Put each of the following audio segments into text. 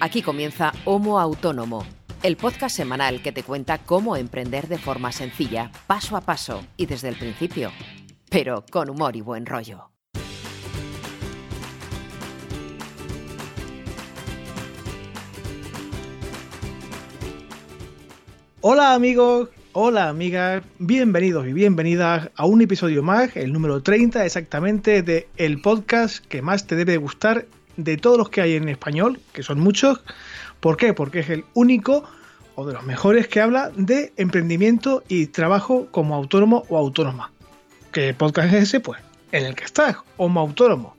Aquí comienza Homo Autónomo, el podcast semanal que te cuenta cómo emprender de forma sencilla, paso a paso y desde el principio, pero con humor y buen rollo. Hola amigos, hola amigas, bienvenidos y bienvenidas a un episodio más, el número 30 exactamente de el podcast que más te debe gustar de todos los que hay en español, que son muchos. ¿Por qué? Porque es el único o de los mejores que habla de emprendimiento y trabajo como autónomo o autónoma. ¿Qué podcast es ese? Pues en el que estás, como autónomo.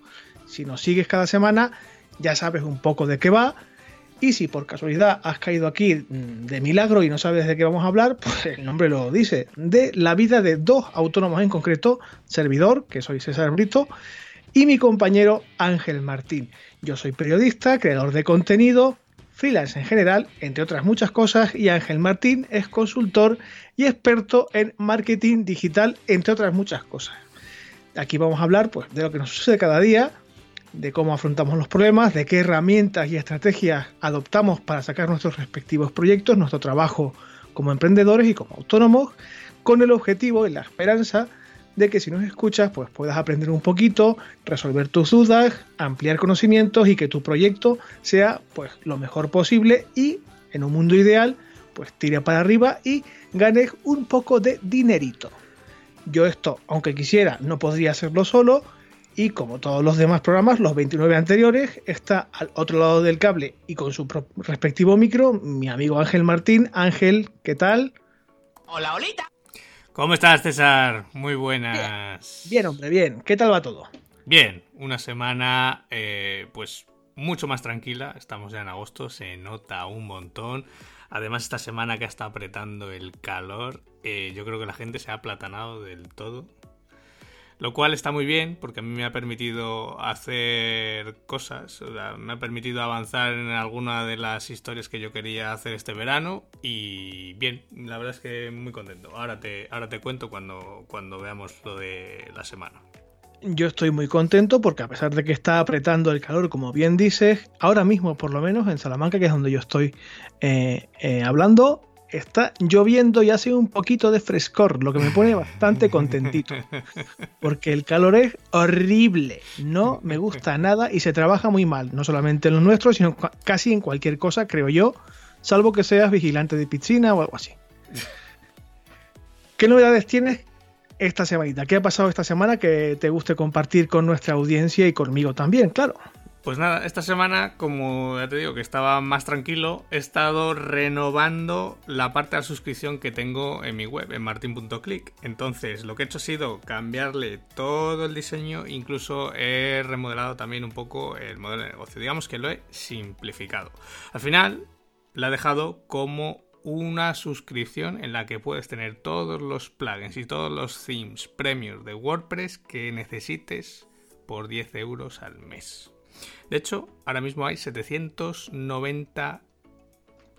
Si nos sigues cada semana, ya sabes un poco de qué va y si por casualidad has caído aquí de milagro y no sabes de qué vamos a hablar, pues el nombre lo dice, de la vida de dos autónomos en concreto, servidor, que soy César Brito, y mi compañero Ángel Martín. Yo soy periodista, creador de contenido, freelance en general, entre otras muchas cosas, y Ángel Martín es consultor y experto en marketing digital, entre otras muchas cosas. Aquí vamos a hablar pues, de lo que nos sucede cada día, de cómo afrontamos los problemas, de qué herramientas y estrategias adoptamos para sacar nuestros respectivos proyectos, nuestro trabajo como emprendedores y como autónomos, con el objetivo y la esperanza de que si nos escuchas, pues puedas aprender un poquito, resolver tus dudas, ampliar conocimientos y que tu proyecto sea pues lo mejor posible y en un mundo ideal, pues tire para arriba y ganes un poco de dinerito. Yo esto, aunque quisiera, no podría hacerlo solo, y como todos los demás programas, los 29 anteriores, está al otro lado del cable y con su respectivo micro mi amigo Ángel Martín. Ángel, ¿qué tal? Hola, Olita. ¿Cómo estás, César? Muy buenas. Bien, hombre, bien. ¿Qué tal va todo? Bien, una semana eh, pues mucho más tranquila. Estamos ya en agosto, se nota un montón. Además, esta semana que está apretando el calor, eh, yo creo que la gente se ha aplatanado del todo. Lo cual está muy bien porque a mí me ha permitido hacer cosas, me ha permitido avanzar en alguna de las historias que yo quería hacer este verano y bien, la verdad es que muy contento. Ahora te, ahora te cuento cuando, cuando veamos lo de la semana. Yo estoy muy contento porque a pesar de que está apretando el calor, como bien dices, ahora mismo por lo menos en Salamanca, que es donde yo estoy eh, eh, hablando, está lloviendo y hace un poquito de frescor, lo que me pone bastante contentito. Porque el calor es horrible, no me gusta nada y se trabaja muy mal, no solamente en lo nuestro, sino casi en cualquier cosa, creo yo, salvo que seas vigilante de piscina o algo así. ¿Qué novedades tienes esta semanita? ¿Qué ha pasado esta semana que te guste compartir con nuestra audiencia y conmigo también, claro? Pues nada, esta semana, como ya te digo que estaba más tranquilo, he estado renovando la parte de la suscripción que tengo en mi web, en martin.click. Entonces, lo que he hecho ha sido cambiarle todo el diseño, incluso he remodelado también un poco el modelo de negocio. Digamos que lo he simplificado. Al final, la he dejado como una suscripción en la que puedes tener todos los plugins y todos los themes premios de WordPress que necesites por 10 euros al mes. De hecho, ahora mismo hay 790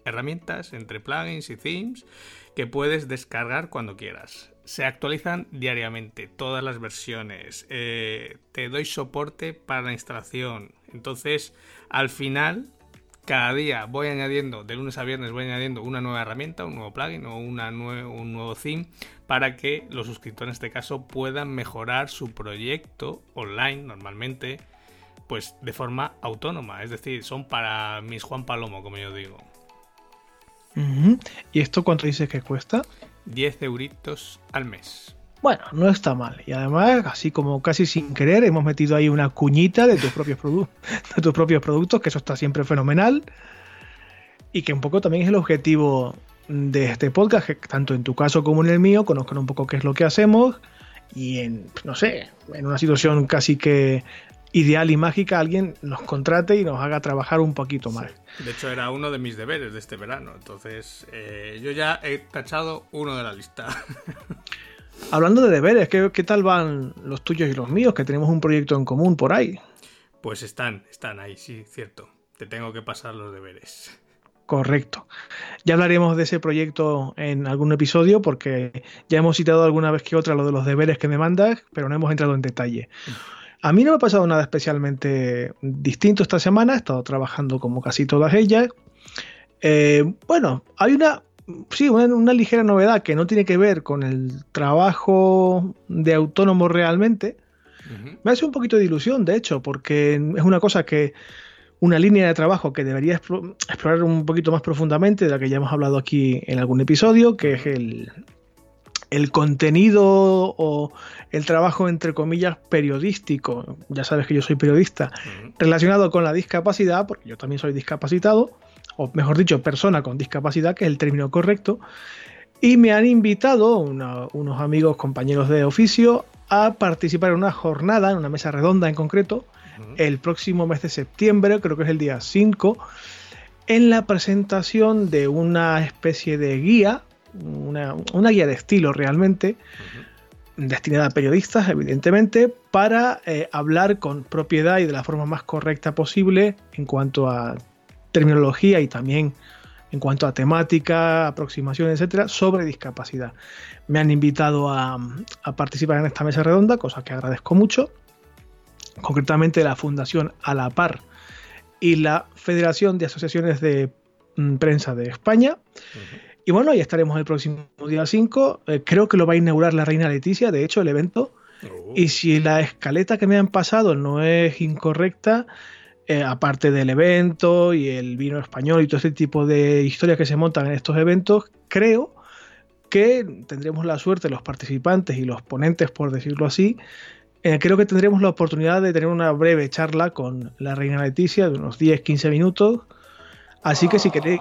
herramientas entre plugins y themes que puedes descargar cuando quieras. Se actualizan diariamente todas las versiones. Eh, te doy soporte para la instalación. Entonces, al final, cada día voy añadiendo, de lunes a viernes voy añadiendo una nueva herramienta, un nuevo plugin o una un nuevo theme para que los suscriptores en este caso puedan mejorar su proyecto online normalmente pues de forma autónoma, es decir, son para mis Juan Palomo, como yo digo. ¿Y esto cuánto dices que cuesta? 10 euritos al mes. Bueno, no está mal. Y además, así como casi sin querer, hemos metido ahí una cuñita de tus propios, de tus propios productos, que eso está siempre fenomenal. Y que un poco también es el objetivo de este podcast, que tanto en tu caso como en el mío, conozcan un poco qué es lo que hacemos y en, no sé, en una situación casi que ideal y mágica alguien nos contrate y nos haga trabajar un poquito más. De hecho, era uno de mis deberes de este verano. Entonces, eh, yo ya he tachado uno de la lista. Hablando de deberes, ¿qué, ¿qué, tal van los tuyos y los míos? Que tenemos un proyecto en común por ahí. Pues están, están ahí, sí, cierto. Te tengo que pasar los deberes. Correcto. Ya hablaremos de ese proyecto en algún episodio porque ya hemos citado alguna vez que otra lo de los deberes que me mandas, pero no hemos entrado en detalle. A mí no me ha pasado nada especialmente distinto esta semana, he estado trabajando como casi todas ellas. Eh, bueno, hay una, sí, una, ligera novedad que no tiene que ver con el trabajo de autónomo realmente. Me hace un poquito de ilusión, de hecho, porque es una cosa que, una línea de trabajo que debería explorar un poquito más profundamente, de la que ya hemos hablado aquí en algún episodio, que es el, el contenido o el trabajo, entre comillas, periodístico, ya sabes que yo soy periodista, relacionado con la discapacidad, porque yo también soy discapacitado, o mejor dicho, persona con discapacidad, que es el término correcto, y me han invitado unos amigos, compañeros de oficio, a participar en una jornada, en una mesa redonda en concreto, el próximo mes de septiembre, creo que es el día 5, en la presentación de una especie de guía una, guía de estilo realmente, destinada a periodistas, evidentemente, para eh, hablar con propiedad y de la forma más correcta posible en cuanto a terminología y también en cuanto a temática, aproximación, etcétera, sobre discapacidad. Me han invitado a, participar en esta mesa redonda, cosa que agradezco mucho. Concretamente la Fundación A la Par y la Federación de Asociaciones de mm, Prensa de España. Y bueno, ya estaremos el próximo día 5. Eh, creo que lo va a inaugurar la reina Leticia, de hecho, el evento. Oh. Y si la escaleta que me han pasado no es incorrecta, eh, aparte del evento y el vino español y todo este tipo de historias que se montan en estos eventos, creo que tendremos la suerte, los participantes y los ponentes, por decirlo así, eh, creo que tendremos la oportunidad de tener una breve charla con la reina Leticia de unos 10-15 minutos. Así que si queréis,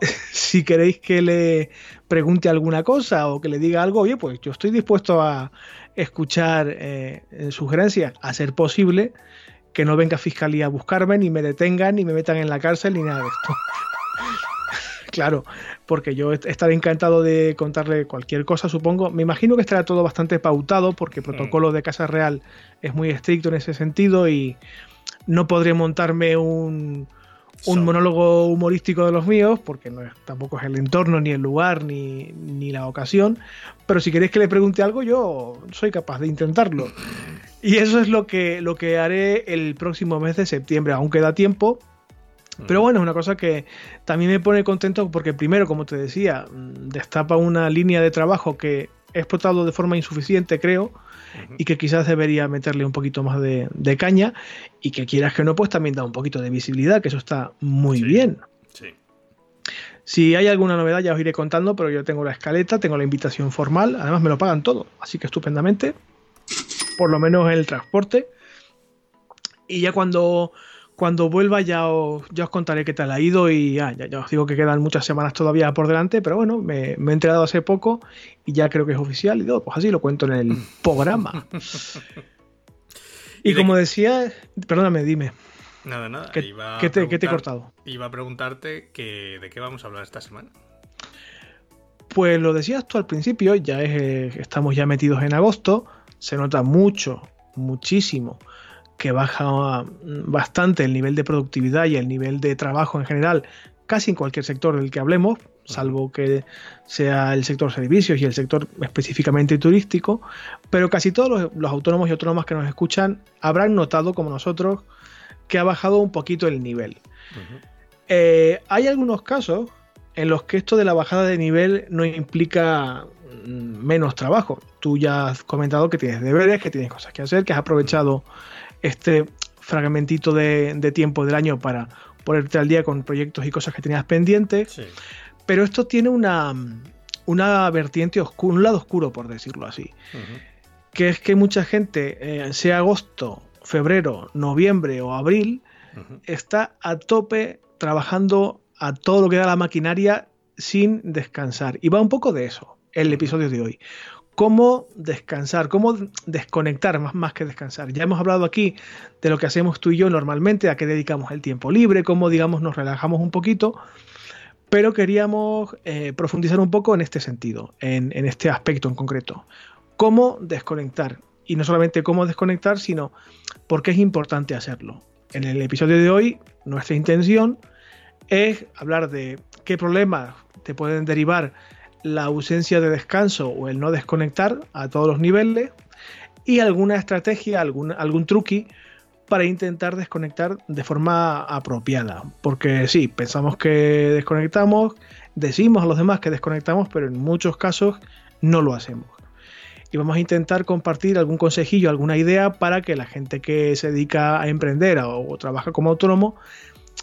si queréis que le pregunte alguna cosa o que le diga algo, oye, pues yo estoy dispuesto a escuchar eh, sugerencias, a ser posible que no venga fiscalía a buscarme, ni me detengan, ni me metan en la cárcel, ni nada de esto. claro, porque yo estaré encantado de contarle cualquier cosa, supongo. Me imagino que estará todo bastante pautado, porque el protocolo de Casa Real es muy estricto en ese sentido y no podré montarme un, un monólogo humorístico de los míos, porque no es, tampoco es el entorno, ni el lugar, ni, ni, la ocasión. Pero si queréis que le pregunte algo, yo soy capaz de intentarlo. Y eso es lo que, lo que haré el próximo mes de septiembre. Aún queda tiempo. Pero bueno, es una cosa que también me pone contento porque primero, como te decía, mm, destapa una línea de trabajo que explotado de forma insuficiente, creo, y que quizás debería meterle un poquito más de, caña y que quieras que no, pues también da un poquito de visibilidad, que eso está muy bien. Si hay alguna novedad ya os iré contando, pero yo tengo la escaleta, tengo la invitación formal, además me lo pagan todo, así que estupendamente, por lo menos el transporte. Y ya cuando cuando vuelva ya os, ya os contaré qué tal ha ido y ya, ya, os digo que quedan muchas semanas todavía por delante, pero bueno, me, he enterado hace poco y ya creo que es oficial y digo, pues así lo cuento en el programa. y como decía, perdóname, dime. Nada, nada. ¿Qué, ¿qué, te, te, he cortado? Iba a preguntarte que, de qué vamos a hablar esta semana. Pues lo decías tú al principio, ya es, eh, estamos ya metidos en agosto, se nota mucho, muchísimo que baja bastante el nivel de productividad y el nivel de trabajo en general, casi en cualquier sector del que hablemos, salvo que sea el sector servicios y el sector específicamente turístico, pero casi todos los, autónomos y autónomas que nos escuchan habrán notado, como nosotros, que ha bajado un poquito el nivel. Eh, hay algunos casos en los que esto de la bajada de nivel no implica mm, menos trabajo. Tú ya has comentado que tienes deberes, que tienes cosas que hacer, que has aprovechado este fragmentito de, tiempo del año para ponerte al día con proyectos y cosas que tenías pendientes. Pero esto tiene una, una vertiente oscura, un lado oscuro, por decirlo así. Que es que mucha gente, eh, sea agosto, febrero, noviembre o abril, está a tope trabajando a todo lo que da la maquinaria sin descansar. Y va un poco de eso el episodio de hoy cómo descansar, cómo desconectar más, más que descansar. Ya hemos hablado aquí de lo que hacemos tú y yo normalmente, a qué dedicamos el tiempo libre, cómo digamos nos relajamos un poquito, pero queríamos eh, profundizar un poco en este sentido, en, en este aspecto en concreto. Cómo desconectar. Y no solamente cómo desconectar, sino por qué es importante hacerlo. En el episodio de hoy, nuestra intención es hablar de qué problemas te pueden derivar la ausencia de descanso o el no desconectar a todos los niveles y alguna estrategia, algún, algún truqui para intentar desconectar de forma apropiada. Porque sí, pensamos que desconectamos, decimos a los demás que desconectamos, pero en muchos casos no lo hacemos. Y vamos a intentar compartir algún consejillo, alguna idea para que la gente que se dedica a emprender o, trabaja como autónomo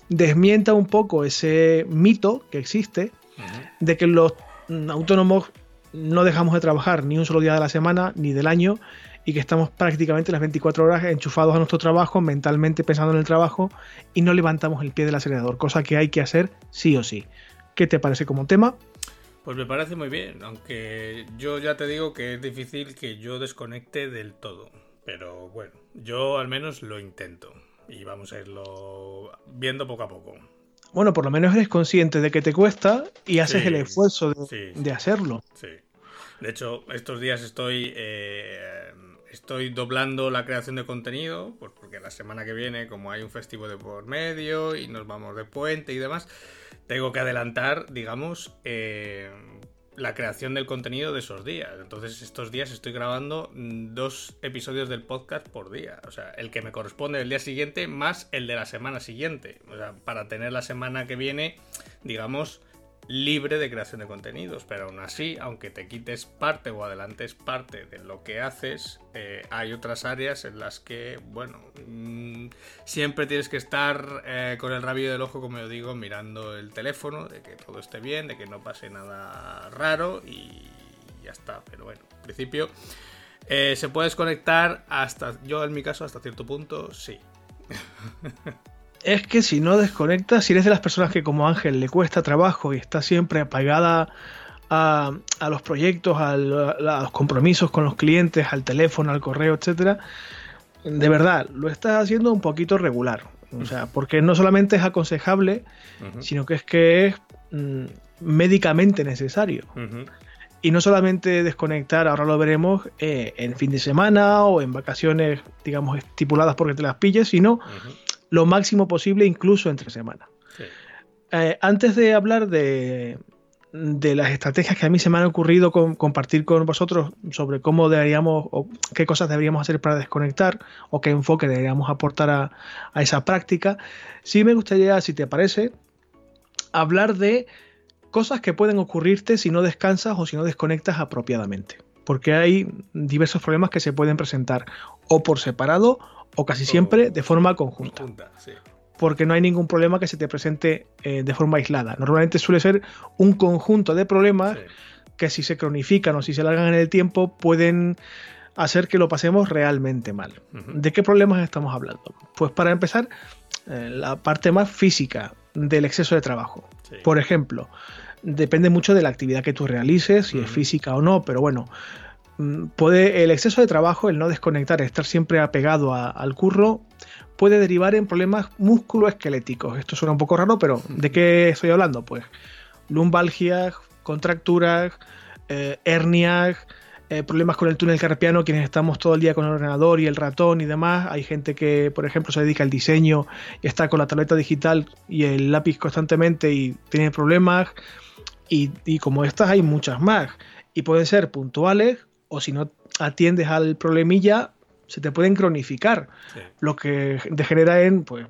desmienta un poco ese mito que existe de que los autónomos no dejamos de trabajar ni un solo día de la semana ni del año y que estamos prácticamente las 24 horas enchufados a nuestro trabajo, mentalmente pensando en el trabajo y no levantamos el pie del acelerador, cosa que hay que hacer sí o sí. ¿Qué te parece como tema? Pues me parece muy bien, aunque yo ya te digo que es difícil que yo desconecte del todo. Pero bueno, yo al menos lo intento y vamos a irlo viendo poco a poco. Bueno, por lo menos eres consciente de que te cuesta y haces el esfuerzo de, hacerlo. Sí. De hecho, estos días estoy eh, estoy doblando la creación de contenido, pues porque la semana que viene, como hay un festivo de por medio y nos vamos de puente y demás, tengo que adelantar, digamos, eh, la creación del contenido de esos días. Entonces, estos días estoy grabando dos episodios del podcast por día. O sea, el que me corresponde el día siguiente más el de la semana siguiente. O sea, para tener la semana que viene, digamos, libre de creación de contenidos, pero aún así, aunque te quites parte o adelantes parte de lo que haces, eh, hay otras áreas en las que, bueno, mm, siempre tienes que estar eh, con el rabillo del ojo, como yo digo, mirando el teléfono, de que todo esté bien, de que no pase nada raro y ya está. Pero bueno, en principio eh, se puede desconectar hasta, yo en mi caso, hasta cierto punto, sí. es que si no desconectas, si eres de las personas que como Ángel le cuesta trabajo y está siempre apagada a, los proyectos, a, los compromisos con los clientes, al teléfono, al correo, etcétera, de verdad, lo estás haciendo un poquito regular. O sea, porque no solamente es aconsejable, sino que es que es mm, médicamente necesario. Y no solamente desconectar, ahora lo veremos, eh, en fin de semana o en vacaciones, digamos, estipuladas porque te las pilles, sino lo máximo posible, incluso entre semana. Eh, antes de hablar de, las estrategias que a mí se me han ocurrido compartir con vosotros sobre cómo deberíamos o qué cosas deberíamos hacer para desconectar o qué enfoque deberíamos aportar a, a esa práctica, sí me gustaría, si te parece, hablar de cosas que pueden ocurrirte si no descansas o si no desconectas apropiadamente. Porque hay diversos problemas que se pueden presentar o por separado o casi siempre de forma conjunta. Porque no hay ningún problema que se te presente eh, de forma aislada. Normalmente suele ser un conjunto de problemas que si se cronifican o si se alargan en el tiempo pueden hacer que lo pasemos realmente mal. ¿De qué problemas estamos hablando? Pues para empezar, eh, la parte más física del exceso de trabajo. Por ejemplo, depende mucho de la actividad que tú realices, si es física o no, pero bueno, puede, el exceso de trabajo, el no desconectar, estar siempre apegado al curro, puede derivar en problemas musculoesqueléticos. Esto suena un poco raro, pero ¿de qué estoy hablando? Pues lumbalgias, contracturas, eh, hernias, eh, problemas con el túnel carpiano, quienes estamos todo el día con el ordenador y el ratón y demás. Hay gente que, por ejemplo, se dedica al diseño y está con la tableta digital y el lápiz constantemente y tiene problemas. Y, y como estas hay muchas más. Y pueden ser puntuales o si no atiendes al problemilla, se te pueden cronificar, lo que degenera en pues,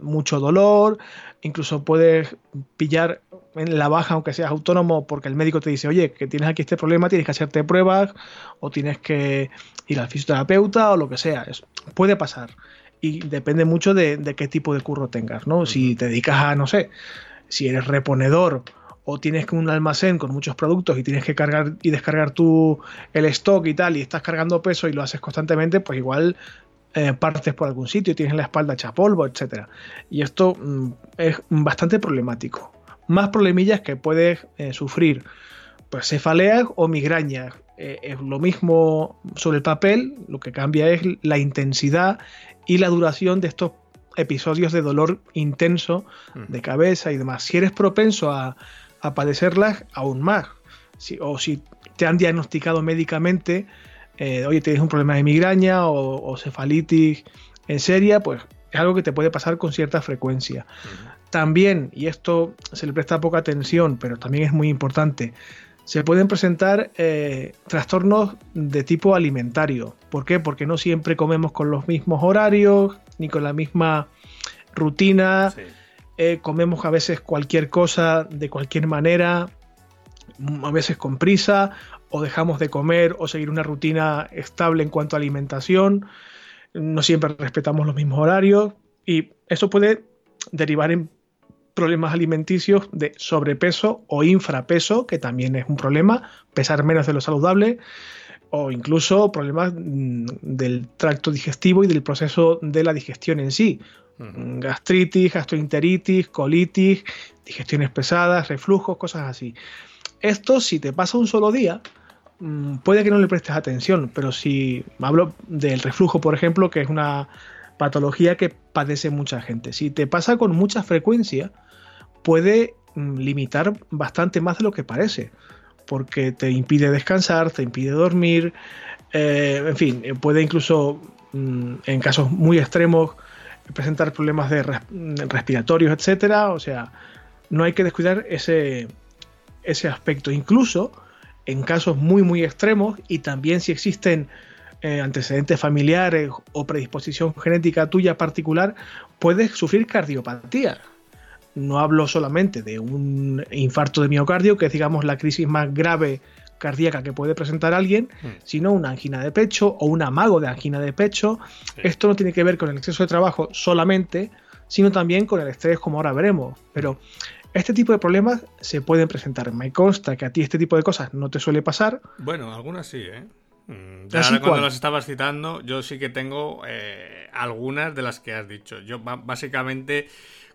mucho dolor, incluso puedes pillar en la baja aunque seas autónomo porque el médico te dice, oye, que tienes aquí este problema, tienes que hacerte pruebas o tienes que ir al fisioterapeuta o lo que sea. Eso puede pasar y depende mucho de, qué tipo de curro tengas, ¿no? Si te dedicas a, no sé, si eres reponedor o tienes un almacén con muchos productos y tienes que cargar y descargar tú el stock y tal, y estás cargando peso y lo haces constantemente, pues igual eh, partes por algún sitio, tienes la espalda hecha polvo, etcétera. Y esto mm, es bastante problemático. Más problemillas que puedes eh, sufrir, pues cefaleas o migrañas. Eh, es lo mismo sobre el papel, lo que cambia es la intensidad y la duración de estos episodios de dolor intenso de cabeza y demás. Si eres propenso a, a padecerlas aún más. o si te han diagnosticado médicamente, eh, oye, tienes un problema de migraña o, cefalitis en seria, pues es algo que te puede pasar con cierta frecuencia. También, y esto se le presta poca atención, pero también es muy importante, se pueden presentar eh, trastornos de tipo alimentario. ¿Por qué? Porque no siempre comemos con los mismos horarios, ni con la misma rutina. Eh, comemos a veces cualquier cosa de cualquier manera, a veces con prisa, o dejamos de comer o seguir una rutina estable en cuanto a alimentación. No siempre respetamos los mismos horarios y eso puede derivar en problemas alimenticios de sobrepeso o infrapeso, que también es un problema, pesar menos de lo saludable, o incluso problemas mm, del tracto digestivo y del proceso de la digestión en sí. Gastritis, gastroenteritis, colitis, digestiones pesadas, reflujos, cosas así. Esto, si te pasa un solo día, mm, puede que no le prestes atención, pero si hablo del reflujo, por ejemplo, que es una patología que padece mucha gente. Si te pasa con mucha frecuencia, puede mm, limitar bastante más de lo que parece, porque te impide descansar, te impide dormir, eh, en fin, eh, puede incluso, mm, en casos muy extremos, presentar problemas de respiratorios, etcétera. O sea, no hay que descuidar ese, ese aspecto. Incluso en casos muy, muy extremos y también si existen eh, antecedentes familiares o predisposición genética tuya particular, puedes sufrir cardiopatía. No hablo solamente de un infarto de miocardio, que es digamos la crisis más grave cardíaca que puede presentar alguien, mm. sino una angina de pecho o un amago de angina de pecho. Esto no tiene que ver con el exceso de trabajo solamente, sino también con el estrés, como ahora veremos. Pero este tipo de problemas se pueden presentar. Me consta que a ti este tipo de cosas no te suele pasar. Bueno, algunas sí, ¿eh? Mm, ahora cuando las estabas citando, yo sí que tengo eh, algunas de las que has dicho. Yo básicamente,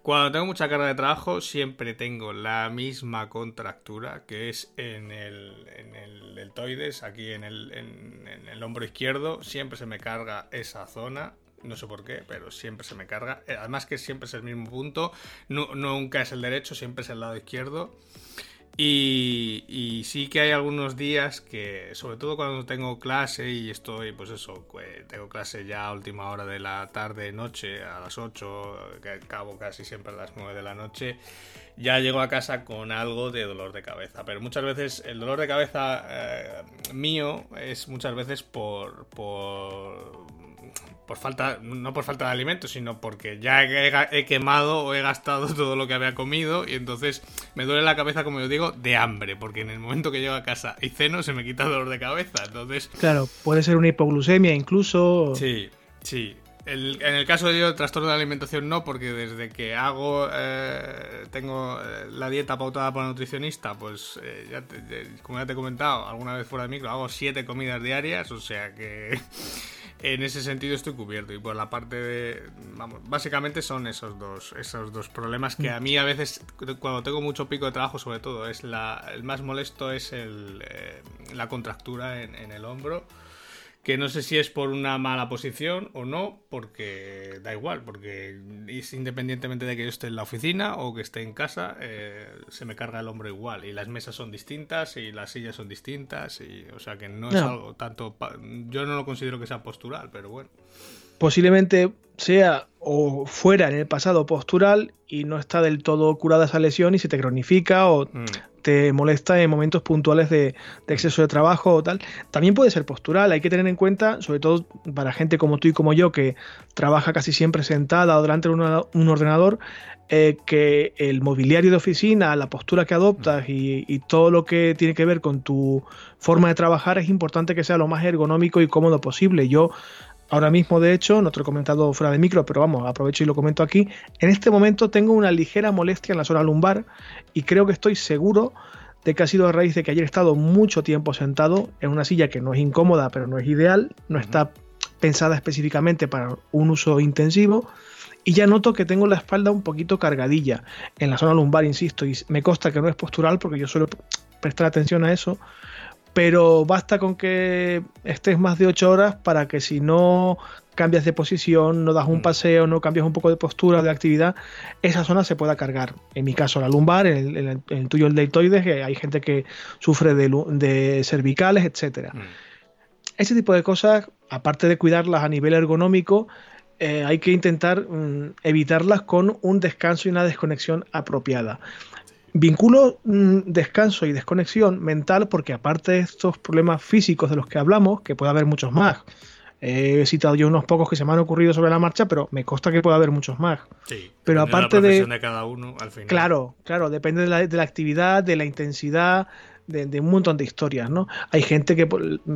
cuando tengo mucha carga de trabajo, siempre tengo la misma contractura, que es en el, deltoides, aquí en el, en el hombro izquierdo, siempre se me carga esa zona no sé por qué, pero siempre se me carga. Eh, además que siempre es el mismo punto, nunca es el derecho, siempre es el lado izquierdo. Y, sí que hay algunos días que, sobre todo cuando tengo clase y estoy, pues eso, tengo clase ya a última hora de la tarde, noche, a las 8, que acabo casi siempre a las 9 de la noche, ya llego a casa con algo de dolor de cabeza. Pero muchas veces el dolor de cabeza eh, mío es muchas veces por, por por falta, no por falta de alimentos, sino porque ya he, quemado o he gastado todo lo que había comido y entonces me duele la cabeza, como yo digo, de hambre, porque en el momento que llego a casa y ceno se me quita el dolor de cabeza, entonces... Claro, puede ser una hipoglucemia incluso... Sí, sí. en el caso de yo, el trastorno de alimentación no, porque desde que hago, eh, tengo eh, la dieta pautada por la nutricionista, pues eh, como ya te he comentado, alguna vez fuera de micro, hago siete comidas diarias, o sea que en ese sentido estoy cubierto. Y por la parte de vamos básicamente son esos dos esos dos problemas que a mí a veces cuando tengo mucho pico de trabajo sobre todo es la el más molesto es el, eh, la contractura en el hombro que no sé si es por una mala posición o no, porque da igual, porque es independientemente de que yo esté en la oficina o que esté en casa, eh, se me carga el hombro igual. Y las mesas son distintas y las sillas son distintas, y o sea que no es algo tanto... Yo no lo considero que sea postural, pero bueno. Posiblemente sea o fuera en el pasado postural y no está del todo curada esa lesión y se te cronifica o mm te molesta en momentos puntuales de, exceso de trabajo o tal, también puede ser postural. Hay que tener en cuenta, sobre todo para gente como tú y como yo, que trabaja casi siempre sentada o delante de un ordenador, eh, que el mobiliario de oficina, la postura que adoptas y, todo lo que tiene que ver con tu forma de trabajar es importante que sea lo más ergonómico y cómodo posible. Yo Ahora mismo, de hecho, no te lo he comentado fuera de micro, pero vamos, aprovecho y lo comento aquí. En este momento tengo una ligera molestia en la zona lumbar y creo que estoy seguro de que ha sido a raíz de que ayer he estado mucho tiempo sentado en una silla que no es incómoda, pero no es ideal, no está pensada específicamente para un uso intensivo. Y ya noto que tengo la espalda un poquito cargadilla en la zona lumbar, insisto, y me consta que no es postural porque yo suelo prestar atención a eso, pero basta con que estés más de 8 horas para que si no cambias de posición, no das un mm. paseo, no cambias un poco de postura, de actividad, esa zona se pueda cargar. En mi caso la lumbar, en el, tuyo el deltoides, que hay gente que sufre de, cervicales, etc. Mm. Ese tipo de cosas, aparte de cuidarlas a nivel ergonómico, eh, hay que intentar mm, evitarlas con un descanso y una desconexión apropiada. Vinculo mm, descanso y desconexión mental porque aparte de estos problemas físicos de los que hablamos, que puede haber muchos más, he citado yo unos pocos que se me han ocurrido sobre la marcha, pero me consta que puede haber muchos más. Sí, pero aparte de, de, cada uno, al final. Claro, claro, depende de la, de la actividad, de la intensidad, de, un montón de historias, ¿no? Hay gente que,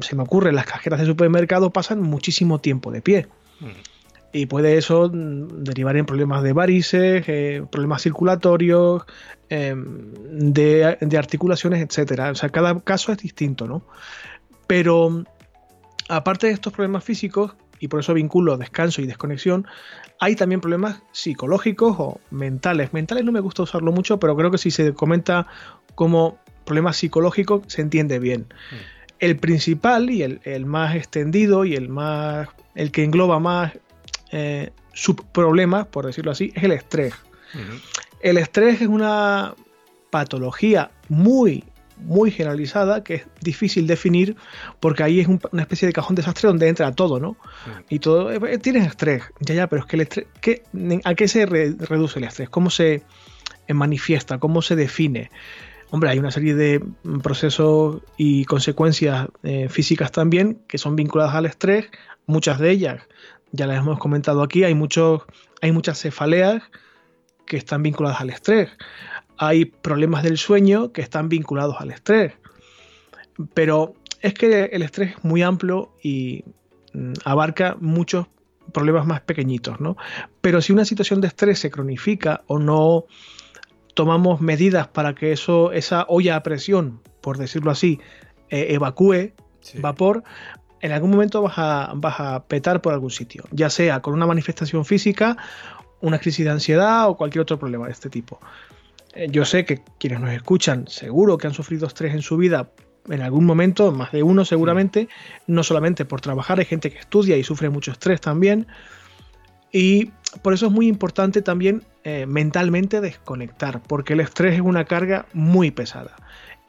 se me ocurre, las cajeras de supermercado pasan muchísimo tiempo de pie. Mm. Y puede eso mm, derivar en problemas de varices, eh, problemas circulatorios, em, de, de, articulaciones, etcétera. O sea, cada caso es distinto, ¿no? Pero aparte de estos problemas físicos, y por eso vinculo descanso y desconexión, hay también problemas psicológicos o mentales. Mentales no me gusta usarlo mucho, pero creo que si se comenta como problema psicológico se entiende bien. Mm. El principal y el, más extendido y el más el que engloba más eh, subproblemas, por decirlo así, es el estrés. El estrés es una patología muy, muy generalizada que es difícil definir porque ahí es una especie de cajón desastre donde entra todo, ¿no? Y todo, eh, tienes estrés, ya, ya, pero es que el estrés, ¿a qué se reduce el estrés? ¿Cómo se manifiesta? ¿Cómo se define? Hombre, hay una serie de procesos y consecuencias eh, físicas también que son vinculadas al estrés, muchas de ellas ya las hemos comentado aquí, hay, muchos, hay muchas cefaleas que están vinculadas al estrés, hay problemas del sueño que están vinculados al estrés, pero es que el estrés es muy amplio y mm, abarca muchos problemas más pequeñitos, ¿no? Pero si una situación de estrés se cronifica o no tomamos medidas para que eso, esa olla a presión, por decirlo así, eh, evacúe vapor, en algún momento vas a, vas a petar por algún sitio, ya sea con una manifestación física, una crisis de ansiedad o cualquier otro problema de este tipo. Eh, yo sé que quienes nos escuchan seguro que han sufrido estrés en su vida en algún momento, más de uno seguramente, no solamente por trabajar, hay gente que estudia y sufre mucho estrés también. Y por eso es muy importante también eh, mentalmente desconectar, porque el estrés es una carga muy pesada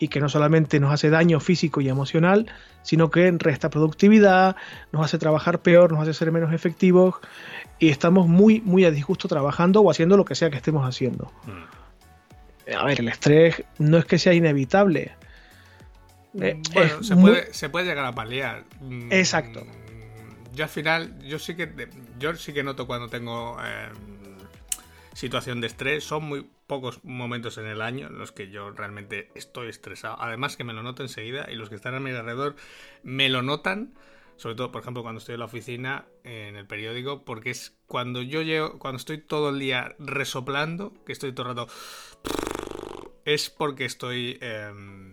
y que no solamente nos hace daño físico y emocional, sino que resta productividad, nos hace trabajar peor, nos hace ser menos efectivos y estamos muy, muy a disgusto trabajando o haciendo lo que sea que estemos haciendo. Mm. A ver, el estrés no es que sea inevitable. Eh, bueno, se, puede, se, puede, llegar a paliar. Mm, Exacto yo al final, yo sí que, yo sí que noto cuando tengo em, situación de estrés. Son muy pocos momentos en el año en los que yo realmente estoy estresado. Además que me lo noto enseguida y los que están a mi alrededor me lo notan. Sobre todo, por ejemplo, cuando estoy en la oficina, en el periódico, porque es cuando yo llego, cuando estoy todo el día resoplando, que estoy todo el rato, es porque estoy... Em,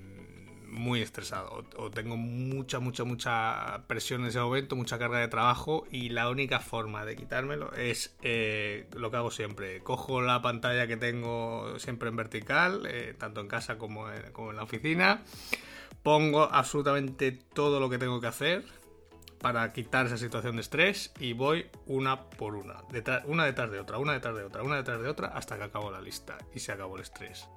muy estresado o, tengo mucha, mucha, mucha presión en ese momento, mucha carga de trabajo y la única forma de quitármelo es eh, lo que hago siempre. Cojo la pantalla que tengo siempre en vertical, eh, tanto en casa como en, la oficina, pongo absolutamente todo lo que tengo que hacer para quitar esa situación de estrés y voy una por una, una detrás de otra, una detrás de otra, una detrás de otra, hasta que acabo la lista y se acabó el estrés.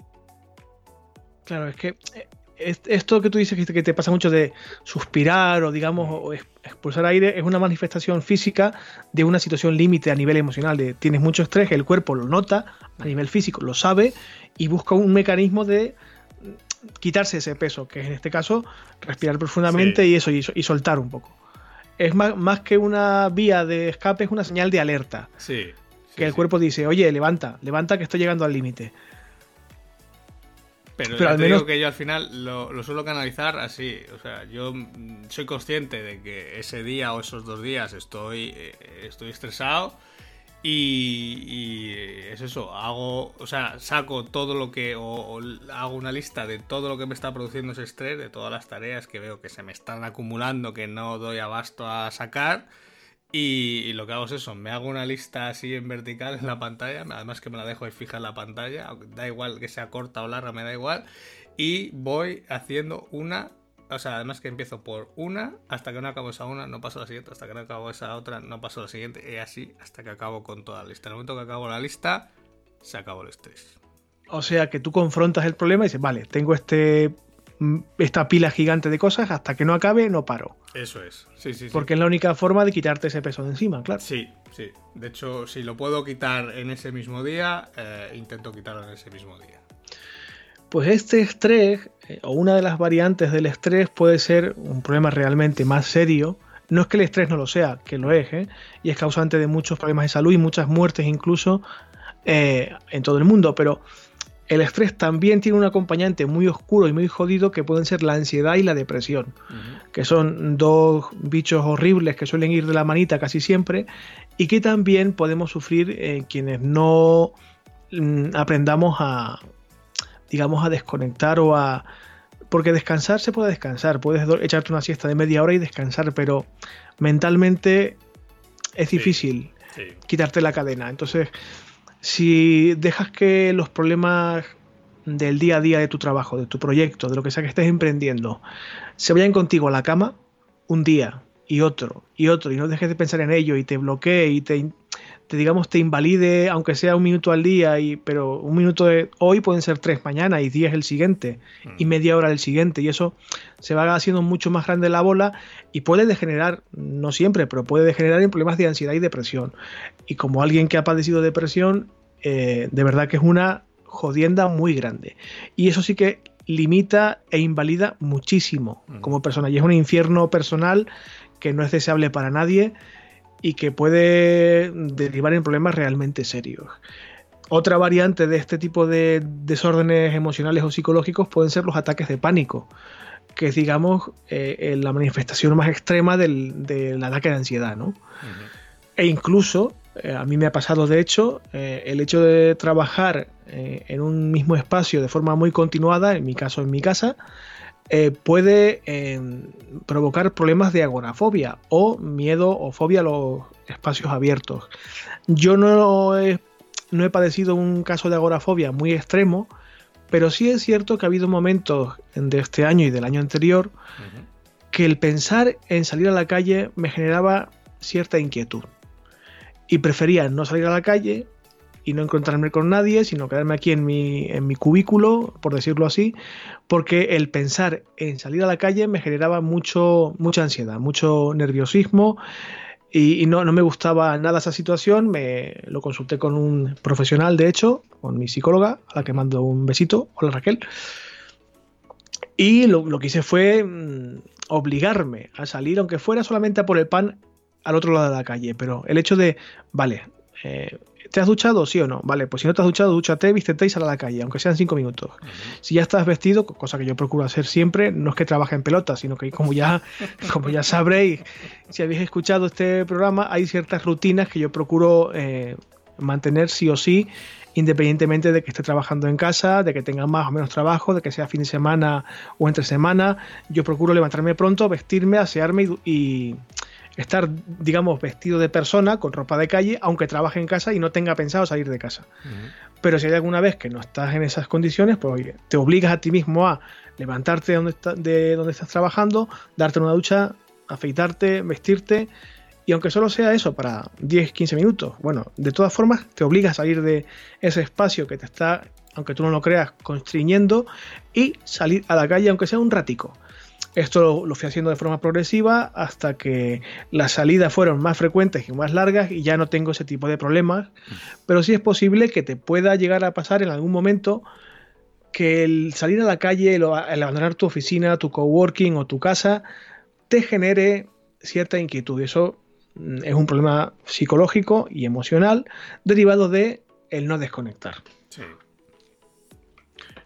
Claro, es que eh, esto que tú dices que te pasa mucho de suspirar o digamos o expulsar aire es una manifestación física de una situación límite a nivel emocional de tienes mucho estrés el cuerpo lo nota a nivel físico lo sabe y busca un mecanismo de quitarse ese peso que es en este caso respirar profundamente y eso y, soltar un poco. Es más, más, que una vía de escape es una señal de alerta. Sí, que el cuerpo dice oye levanta levanta que estoy llegando al límite pero, al menos... digo que yo al final lo, suelo canalizar así. O sea, yo soy consciente de que ese día o esos dos días estoy, eh, estoy estresado. Y, es eso, hago, o sea, saco todo lo que, o, hago una lista de todo lo que me está produciendo ese estrés, de todas las tareas que veo que se me están acumulando, que no doy abasto a sacar, y, lo que hago es eso, me hago una lista así en vertical en la pantalla, además que me la dejo ahí fija en la pantalla, da igual que sea corta o larga, me da igual, y voy haciendo una, o sea, además que empiezo por una, hasta que no acabo esa una, no paso a la siguiente, hasta que no acabo esa otra, no paso a la siguiente, y así hasta que acabo con toda la lista. En el momento que acabo la lista, se acabó el estrés. O sea que tú confrontas el problema y dices, vale, tengo este esta pila gigante de cosas, hasta que no acabe, no paro. Eso es, sí, sí. Porque es la única forma de quitarte ese peso de encima, claro. Sí, sí. De hecho, si lo puedo quitar en ese mismo día, eh, intento quitarlo en ese mismo día. Pues este estrés, eh, o una de las variantes del estrés, puede ser un problema realmente más serio. No es que el estrés no lo sea, que lo es, ¿eh? y es causante de muchos problemas de salud y muchas muertes incluso eh, en todo el mundo, pero el estrés también tiene un acompañante muy oscuro y muy jodido que pueden ser la ansiedad y la depresión, que son dos bichos horribles que suelen ir de la manita casi siempre y que también podemos sufrir quienes no mm, aprendamos a, digamos, a desconectar o a... Porque descansar se puede descansar, puedes echarte una siesta de media hora y descansar, pero mentalmente es difícil quitarte la cadena. Entonces, si dejas que los problemas del día a día de tu trabajo, de tu proyecto, de lo que sea que estés emprendiendo, se vayan contigo a la cama un día y otro y otro y no dejes de pensar en ello y te bloquee y te digamos, te invalide, aunque sea un minuto al día, y, pero un minuto de hoy pueden ser tres mañana y diez el siguiente, y mm. media hora el siguiente, y eso se va haciendo mucho más grande la bola y puede degenerar, no siempre, pero puede degenerar en problemas de ansiedad y depresión. Y como alguien que ha padecido depresión, eh, de verdad que es una jodienda muy grande. Y eso sí que limita e invalida muchísimo mm. como persona, y es un infierno personal que no es deseable para nadie y que puede derivar en problemas realmente serios. Otra variante de este tipo de desórdenes emocionales o psicológicos pueden ser los ataques de pánico, que es, digamos, eh, la manifestación más extrema del, ataque de ansiedad, ¿no? E incluso, eh, a mí me ha pasado, de hecho, eh, el hecho de trabajar en un mismo espacio de forma muy continuada, en mi caso en mi casa, eh, puede em, provocar problemas de agorafobia o miedo o fobia a los espacios abiertos. Yo no he, no he padecido un caso de agorafobia muy extremo, pero sí es cierto que ha habido momentos de este año y del año anterior que el pensar en salir a la calle me generaba cierta inquietud. Y prefería no salir a la calle y no encontrarme con nadie, sino quedarme aquí en mi, en mi cubículo, por decirlo así, porque el pensar en salir a la calle me generaba mucho, mucha ansiedad, mucho nerviosismo y, no, no, me gustaba nada esa situación. Me lo consulté con un profesional, de hecho, con mi psicóloga, a la que mando un besito. Hola Raquel. Y lo, que hice fue mm, obligarme a salir, aunque fuera solamente a por el pan al otro lado de la calle. Pero el hecho de, vale, eh, ¿Te has duchado, sí o no? Vale, pues si no te has duchado, dúchate, vístete y sal a la calle, aunque sean cinco minutos. Si ya estás vestido, cosa que yo procuro hacer siempre, no es que trabaje en pelota, sino que como ya, como ya sabréis, si habéis escuchado este programa, hay ciertas rutinas que yo procuro eh, mantener sí o sí, independientemente de que esté trabajando en casa, de que tenga más o menos trabajo, de que sea fin de semana o entre semana. Yo procuro levantarme pronto, vestirme, asearme y estar, digamos, vestido de persona, con ropa de calle, aunque trabaje en casa y no tenga pensado salir de casa. Pero si hay alguna vez que no estás en esas condiciones, pues te obligas a ti mismo a levantarte de donde, de donde estás trabajando, darte una ducha, afeitarte, vestirte, y aunque solo sea eso para 10-15 minutos, bueno, de todas formas te obligas a salir de ese espacio que te está, aunque tú no lo creas, constriñendo y salir a la calle, aunque sea un ratico. Esto lo, fui haciendo de forma progresiva hasta que las salidas fueron más frecuentes y más largas y ya no tengo ese tipo de problemas. Pero sí es posible que te pueda llegar a pasar en algún momento que el salir a la calle, el, abandonar tu oficina, tu coworking o tu casa, te genere cierta inquietud. Eso mm, es un problema psicológico y emocional derivado de el no desconectar. Sí.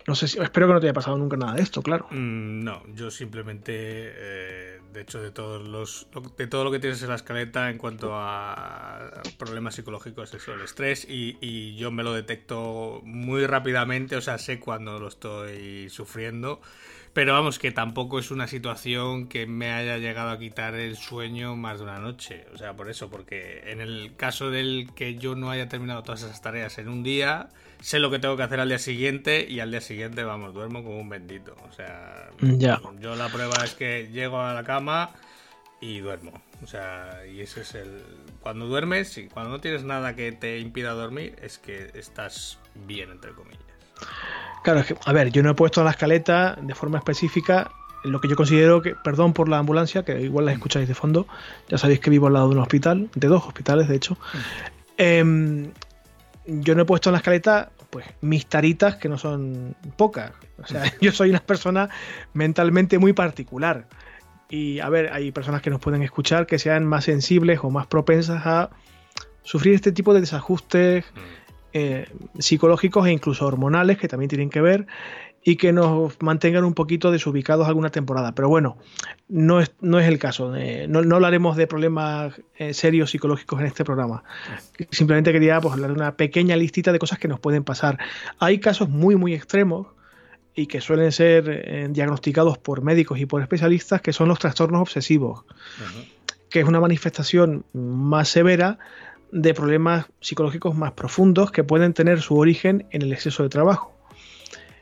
No sé si, espero que no te haya pasado nunca nada de esto, claro. Mm, no, yo simplemente, eh, de hecho, de todos los, de todo lo que tienes en la escaleta en cuanto a problemas psicológicos, eso, el estrés, y, y yo me lo detecto muy rápidamente, o sea, sé cuando lo estoy sufriendo. Pero vamos, que tampoco es una situación que me haya llegado a quitar el sueño más de una noche. O sea, por eso, porque en el caso del que yo no haya terminado todas esas tareas en un día, sé lo que tengo que hacer al día siguiente y al día siguiente, vamos, duermo como un bendito. O sea, ya. yo la prueba es que llego a la cama y duermo. O sea, y ese es el... Cuando duermes y cuando no tienes nada que te impida dormir, es que estás bien, entre comillas. Claro, es que, a ver, yo no he puesto la escaleta de forma específica lo que yo considero que, perdón por la ambulancia, que igual la escucháis de fondo, ya sabéis que vivo al lado de un hospital, de dos hospitales de hecho. Eh, yo no he puesto en la escaleta pues mis taritas que no son pocas. O sea, yo soy una persona mentalmente muy particular. Y a ver, hay personas que nos pueden escuchar que sean más sensibles o más propensas a sufrir este tipo de desajustes mm. eh, psicológicos e incluso hormonales que también tienen que ver y que nos mantengan un poquito desubicados alguna temporada. Pero bueno, no es, no es el caso. Eh, no, no, hablaremos de problemas eh, serios psicológicos en este programa. Simplemente quería pues, hablar de una pequeña listita de cosas que nos pueden pasar. Hay casos muy, muy extremos y que suelen ser eh, diagnosticados por médicos y por especialistas, que son los trastornos obsesivos, que es una manifestación más severa de problemas psicológicos más profundos que pueden tener su origen en el exceso de trabajo.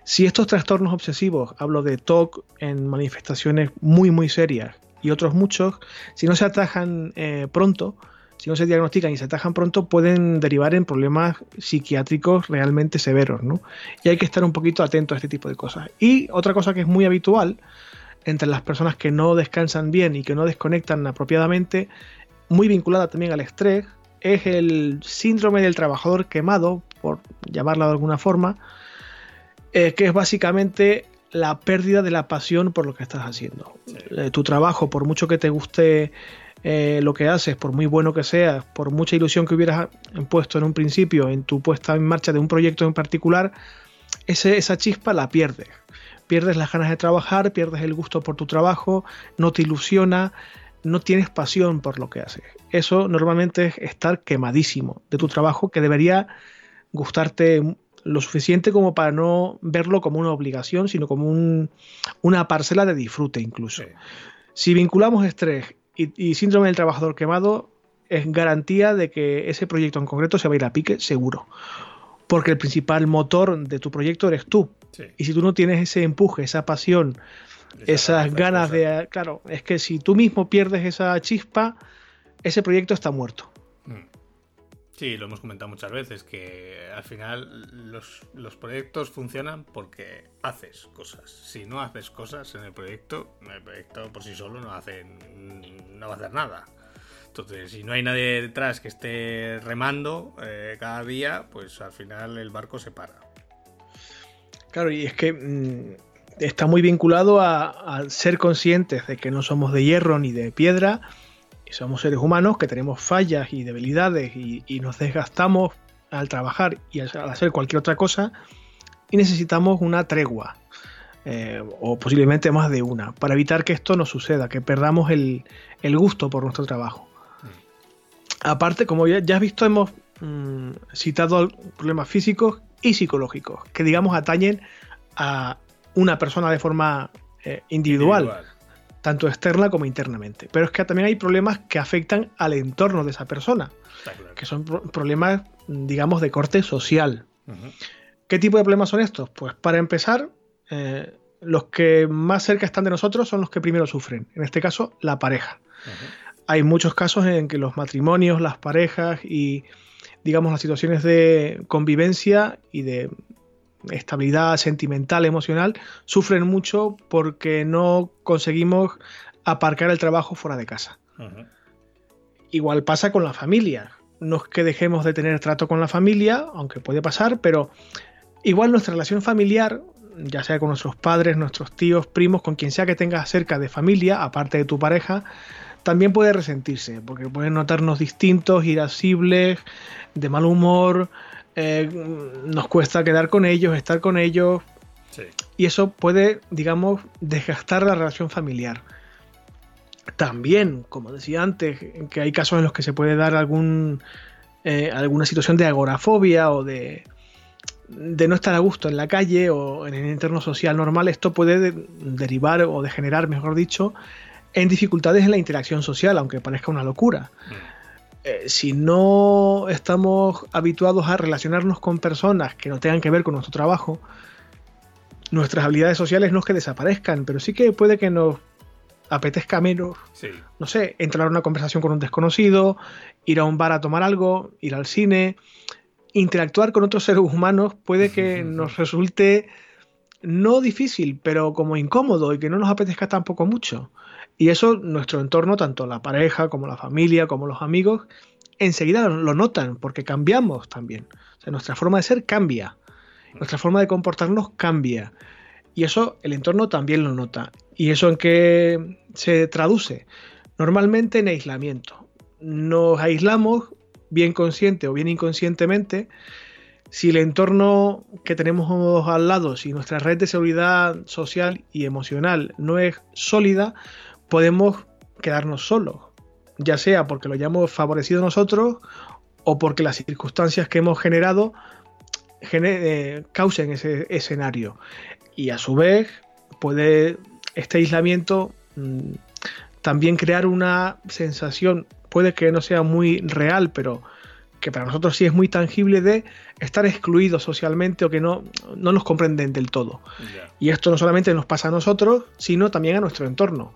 Si estos trastornos obsesivos, hablo de TOC en manifestaciones muy muy serias y otros muchos, si no se atajan eh, pronto, si no se diagnostican y se atajan pronto, pueden derivar en problemas psiquiátricos realmente severos, ¿no? Y hay que estar un poquito atento a este tipo de cosas. Y otra cosa que es muy habitual entre las personas que no descansan bien y que no desconectan apropiadamente, muy vinculada también al estrés, es el síndrome del trabajador quemado, por llamarla de alguna forma, eh, que es básicamente la pérdida de la pasión por lo que estás haciendo. Eh, tu trabajo, por mucho que te guste eh, lo que haces, por muy bueno que seas, por mucha ilusión que hubieras puesto en un principio en tu puesta en marcha de un proyecto en particular, ese, esa chispa la pierdes. Pierdes las ganas de trabajar, pierdes el gusto por tu trabajo, no te ilusiona, no tienes pasión por lo que haces. Eso normalmente es estar quemadísimo de tu trabajo que debería gustarte lo suficiente como para no verlo como una obligación, sino como una parcela de disfrute incluso. Si vinculamos estrés y, síndrome del trabajador quemado, es garantía de que ese proyecto en concreto se va a ir a pique seguro. Porque el principal motor de tu proyecto eres tú. Y si tú no tienes ese empuje, esa pasión, esas ganas de... Claro, es que si tú mismo pierdes esa chispa, ese proyecto está muerto. Sí, lo hemos comentado muchas veces, que al final los, proyectos funcionan porque haces cosas. Si no haces cosas en el proyecto, el proyecto por sí solo no, hace, no va a hacer nada. Entonces, si no hay nadie detrás que esté remando eh, cada día, pues al final el barco se para. Claro, y es que mm, está muy vinculado a ser conscientes de que no somos de hierro ni de piedra somos seres humanos que tenemos fallas y debilidades y, nos desgastamos al trabajar y al hacer cualquier otra cosa y necesitamos una tregua eh, o posiblemente más de una para evitar que esto nos suceda, que perdamos el, gusto por nuestro trabajo. Mm. Aparte, como ya, has visto, hemos mm, citado problemas físicos y psicológicos que digamos atañen a una persona de forma eh, individual tanto externa como internamente. Pero es que también hay problemas que afectan al entorno de esa persona, que son problemas, digamos, de corte social. ¿Qué tipo de problemas son estos? Pues para empezar, eh, los que más cerca están de nosotros son los que primero sufren, en este caso, la pareja. Hay muchos casos en que los matrimonios, las parejas y, digamos, las situaciones de convivencia y de estabilidad sentimental, emocional, sufren mucho porque no conseguimos aparcar el trabajo fuera de casa. Igual pasa con la familia. No es que dejemos de tener trato con la familia, aunque puede pasar, pero igual nuestra relación familiar, ya sea con nuestros padres, nuestros tíos, primos, con quien sea que tengas cerca de familia, aparte de tu pareja, también puede resentirse, porque pueden notarnos distintos, irascibles, de mal humor, eh, nos cuesta quedar con ellos, estar con ellos. Y eso puede, digamos, desgastar la relación familiar. También, como decía antes, que hay casos en los que se puede dar algún, eh, alguna situación de agorafobia o de, de no estar a gusto en la calle o en el entorno social normal, esto puede derivar o degenerar, mejor dicho, en dificultades en la interacción social, aunque parezca una locura. Mm. Eh, si no estamos habituados a relacionarnos con personas que no tengan que ver con nuestro trabajo, nuestras habilidades sociales no es que desaparezcan, pero sí que puede que nos apetezca menos, no sé, entrar a una conversación con un desconocido, ir a un bar a tomar algo, ir al cine, interactuar con otros seres humanos puede que nos resulte no difícil, pero como incómodo y que no nos apetezca tampoco mucho. Y eso nuestro entorno, tanto la pareja como la familia, como los amigos, enseguida lo notan porque cambiamos también. O sea, nuestra forma de ser cambia. nuestra forma de comportarnos cambia. Y eso el entorno también lo nota. ¿Y eso en qué se traduce? Normalmente en aislamiento. Nos aislamos, bien consciente o bien inconscientemente, si el entorno que tenemos al lado, si nuestra red de seguridad social y emocional no es sólida, podemos quedarnos solos, ya sea porque lo hayamos favorecido nosotros o porque las circunstancias que hemos generado eh, causen ese escenario. Y a su vez puede este aislamiento mm, también crear una sensación, puede que no sea muy real, pero que para nosotros sí es muy tangible de estar excluidos socialmente o que no, no nos comprenden del todo. Y esto no solamente nos pasa a nosotros, sino también a nuestro entorno.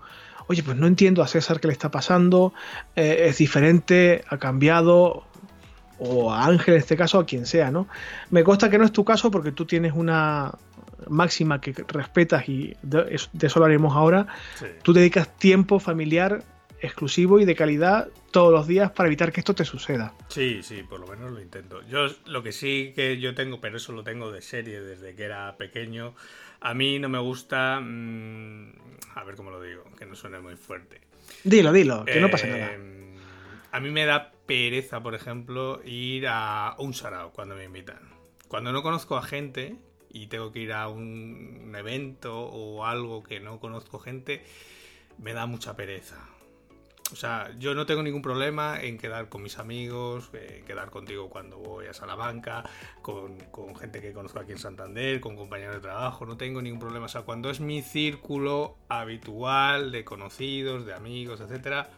Oye, pues no entiendo a César qué le está pasando, eh, es diferente, ha cambiado, o a Ángel en este caso, a quien sea, ¿no? Me consta que no es tu caso porque tú tienes una máxima que respetas y de, eso lo haremos ahora. Tú dedicas tiempo familiar exclusivo y de calidad todos los días para evitar que esto te suceda. Sí, sí, por lo menos lo intento. Yo lo que sí que yo tengo, pero eso lo tengo de serie desde que era pequeño, a mí no me gusta, mm, a ver cómo lo digo, que no suene muy fuerte. Dilo, dilo, que no pasa eh, nada. A mí me da pereza, por ejemplo, ir a un sarao cuando me invitan. Cuando no conozco a gente y tengo que ir a un evento o algo que no conozco gente, me da mucha pereza o sea, yo no tengo ningún problema en quedar con mis amigos, en quedar contigo cuando voy a Salamanca, con, con, gente que conozco aquí en Santander, con compañeros de trabajo, no tengo ningún problema. O sea, cuando es mi círculo habitual de conocidos, de amigos, etcétera,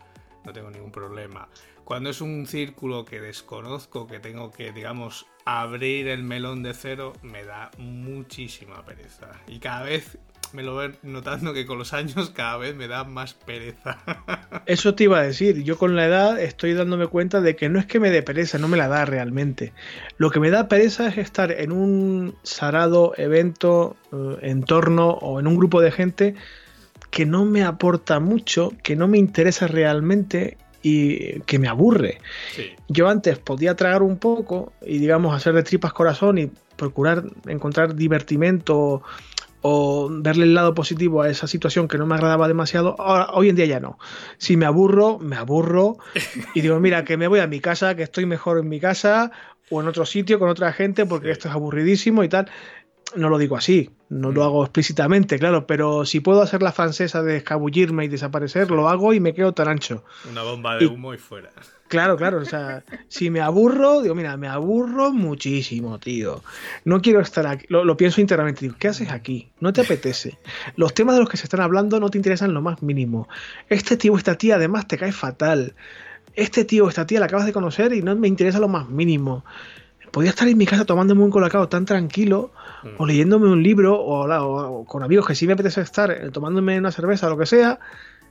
no tengo ningún problema. Cuando es un círculo que desconozco, que tengo que, digamos, abrir el melón de cero, me da muchísima pereza. Y cada vez me lo voy notando que con los años cada vez me da más pereza. Eso te iba a decir, yo con la edad estoy dándome cuenta de que no es que me dé pereza, no me la da realmente. Lo que me da pereza es estar en un sarado evento, eh, entorno o en un grupo de gente que no me aporta mucho, que no me interesa realmente y que me aburre. Yo antes podía tragar un poco y digamos hacer de tripas corazón y procurar encontrar divertimento o darle el lado positivo a esa situación que no me agradaba demasiado, hoy en día ya no. Si me aburro, me aburro y digo, mira, que me voy a mi casa, que estoy mejor en mi casa o en otro sitio con otra gente porque esto es aburridísimo y tal. No lo digo así, no lo mm. hago explícitamente, claro, pero si puedo hacer la francesa de escabullirme y desaparecer, lo hago y me quedo tan ancho. Una bomba de humo y fuera. Claro, claro, o sea, si me aburro, digo, mira, me aburro muchísimo, tío. No quiero estar aquí, lo, pienso internamente, digo, ¿qué haces aquí? No te apetece. Los temas de los que se están hablando no te interesan lo más mínimo. Este tío, esta tía, además, te cae fatal. Este tío, esta tía, la acabas de conocer y no me interesa lo más mínimo. Podría estar en mi casa tomándome un colacao tan tranquilo, o leyéndome un libro, o, o, con amigos que sí me apetece estar eh, tomándome una cerveza o lo que sea.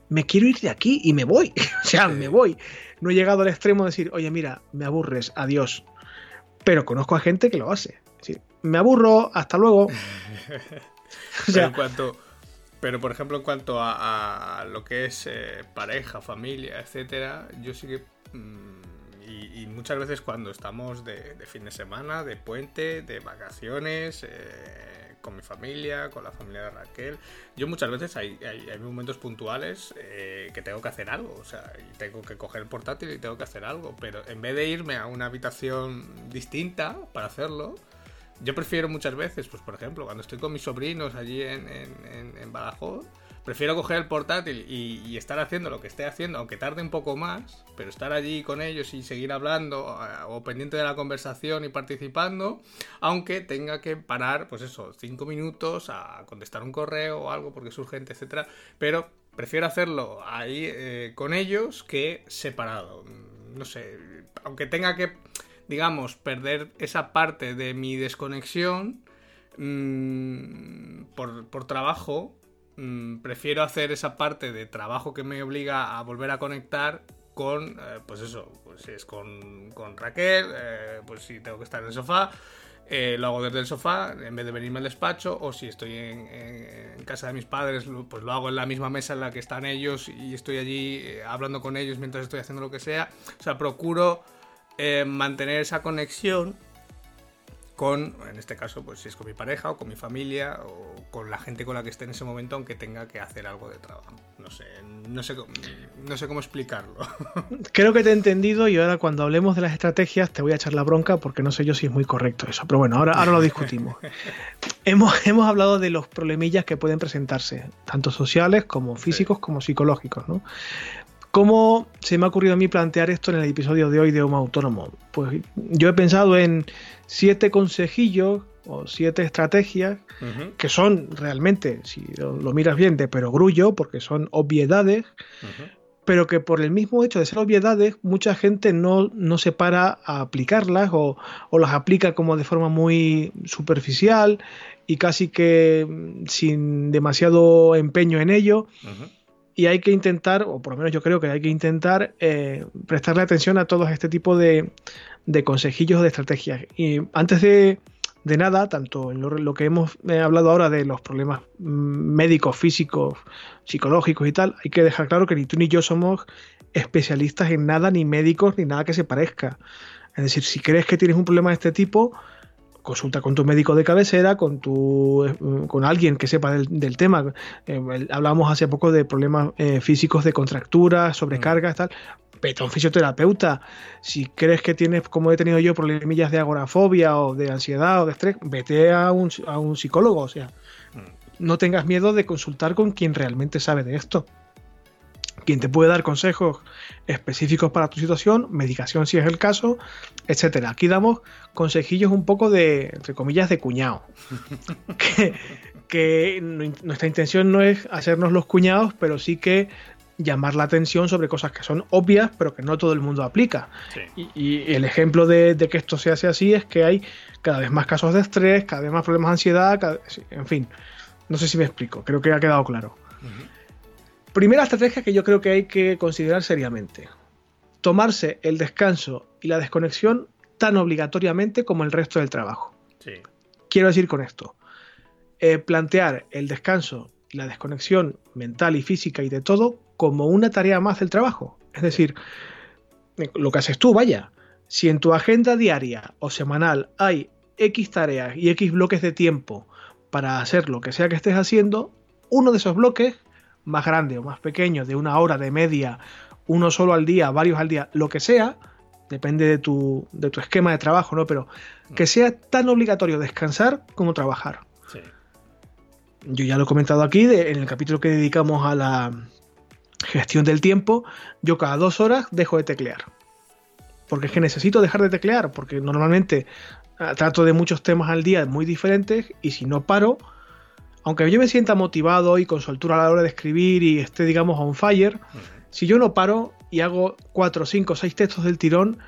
Me quiero ir de aquí y me voy. o sea, me voy no he llegado al extremo de decir, oye, mira, me aburres, adiós. Pero conozco a gente que lo hace. me aburro, hasta luego. pero, en cuanto, pero por ejemplo, en cuanto a, lo que es eh, pareja, familia, etcétera, yo sí que. Mm, y, muchas veces cuando estamos de, fin de semana, de puente, de vacaciones, eh, con mi familia, con la familia de Raquel. Yo muchas veces hay, hay, momentos puntuales eh, que tengo que hacer algo, o sea, y tengo que coger el portátil y tengo que hacer algo, pero en vez de irme a una habitación distinta para hacerlo, yo prefiero muchas veces, pues por ejemplo, cuando estoy con mis sobrinos allí en, en, en Badajoz, prefiero coger el portátil y, estar haciendo lo que esté haciendo, aunque tarde un poco más, pero estar allí con ellos y seguir hablando eh, o pendiente de la conversación y participando, aunque tenga que parar, pues eso, cinco minutos a contestar un correo o algo porque es urgente, etcétera, pero prefiero hacerlo ahí eh, con ellos que separado. No sé, aunque tenga que, digamos, perder esa parte de mi desconexión mmm, por, por trabajo, Mm, prefiero hacer esa parte de trabajo que me obliga a volver a conectar con, eh, pues eso, pues si es con, Raquel, eh, pues si tengo que estar en el sofá, eh, lo hago desde el sofá en vez de venirme al despacho, o si estoy en, casa de mis padres, pues lo hago en la misma mesa en la que están ellos y estoy allí hablando con ellos mientras estoy haciendo lo que sea. O sea, procuro mantener esa conexión con, en este caso, pues si es con mi pareja o con mi familia o con la gente con la que esté en ese momento, aunque tenga que hacer algo de trabajo. No sé, no sé, no sé cómo explicarlo. Creo que te he entendido y ahora cuando hablemos de las estrategias te voy a echar la bronca porque no sé yo si es muy correcto eso. Pero bueno, ahora, ahora lo discutimos. hemos, hemos hablado de los problemillas que pueden presentarse, tanto sociales como físicos como psicológicos, ¿no? ¿Cómo se me ha ocurrido a mí plantear esto en el episodio de hoy de Homo Autónomo? Pues yo he pensado en siete consejillos o siete estrategias que son realmente, si lo, miras bien, de perogrullo, porque son obviedades, pero que por el mismo hecho de ser obviedades, mucha gente no, no se para a aplicarlas o, o, las aplica como de forma muy superficial y casi que mm, sin demasiado empeño en ello y hay que intentar, o por lo menos yo creo que hay que intentar eh, prestarle atención a todo este tipo de, de consejillos de estrategias. Y antes de, nada, tanto en lo, que hemos eh, hablado ahora de los problemas mm, médicos, físicos, psicológicos y tal, hay que dejar claro que ni tú ni yo somos especialistas en nada, ni médicos, ni nada que se parezca. Es decir, si crees que tienes un problema de este tipo, consulta con tu médico de cabecera, con tu eh, con alguien que sepa del, tema. Eh, hablábamos hace poco de problemas eh, físicos de contracturas, sobrecargas, tal. Vete a un fisioterapeuta. Si crees que tienes, como he tenido yo, problemillas de agorafobia o de ansiedad o de estrés, vete a un, a un psicólogo. O sea, mm. no tengas miedo de consultar con quien realmente sabe de esto quien te puede dar consejos específicos para tu situación, medicación si es el caso, etcétera. Aquí damos consejillos un poco de, entre comillas, de cuñado. que, nuestra intención no es hacernos los cuñados, pero sí que llamar la atención sobre cosas que son obvias, pero que no todo el mundo aplica. Y, el ejemplo de, que esto se hace así es que hay cada vez más casos de estrés, cada vez más problemas de ansiedad, en fin. No sé si me explico, creo que ha quedado claro. Primera estrategia que yo creo que hay que considerar seriamente. Tomarse el descanso y la desconexión tan obligatoriamente como el resto del trabajo. Quiero decir con esto, eh, plantear el descanso y la desconexión mental y física y de todo como una tarea más del trabajo. Es decir, lo que haces tú, vaya, si en tu agenda diaria o semanal hay X tareas y X bloques de tiempo para hacer lo que sea que estés haciendo, uno de esos bloques más grande o más pequeño, de una hora, de media, uno solo al día, varios al día, lo que sea, depende de tu, de tu esquema de trabajo, ¿no? Pero que sea tan obligatorio descansar como trabajar. Yo ya lo he comentado aquí, en el capítulo que dedicamos a la gestión del tiempo, yo cada dos horas dejo de teclear. Porque es que necesito dejar de teclear, porque normalmente ah, trato de muchos temas al día muy diferentes y si no paro, aunque yo me sienta motivado y con soltura a la hora de escribir y esté, digamos, on fire, si yo no paro y hago 4, 5, 6 textos del tirón,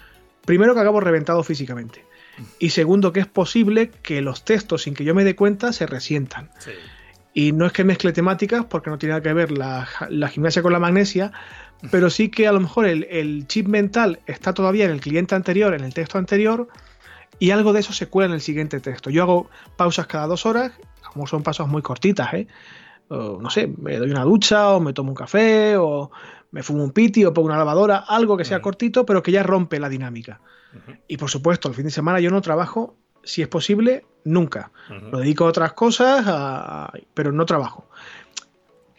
primero que acabo reventado físicamente. Y segundo, que es posible que los textos, sin que yo me dé cuenta, se resientan. Y no es que mezcle temáticas, porque no tiene nada que ver la, gimnasia con la magnesia, pero sí que a lo mejor el, el, chip mental está todavía en el cliente anterior, en el texto anterior, y algo de eso se cuela en el siguiente texto. Yo hago pausas cada dos horas como son pasos muy cortitas, ¿eh? no sé, me doy una ducha o me tomo un café o me fumo un piti o pongo una lavadora, algo que sea cortito pero que ya rompe la dinámica. Y por supuesto, el fin de semana yo no trabajo, si es posible, nunca. Lo dedico a otras cosas, pero no trabajo.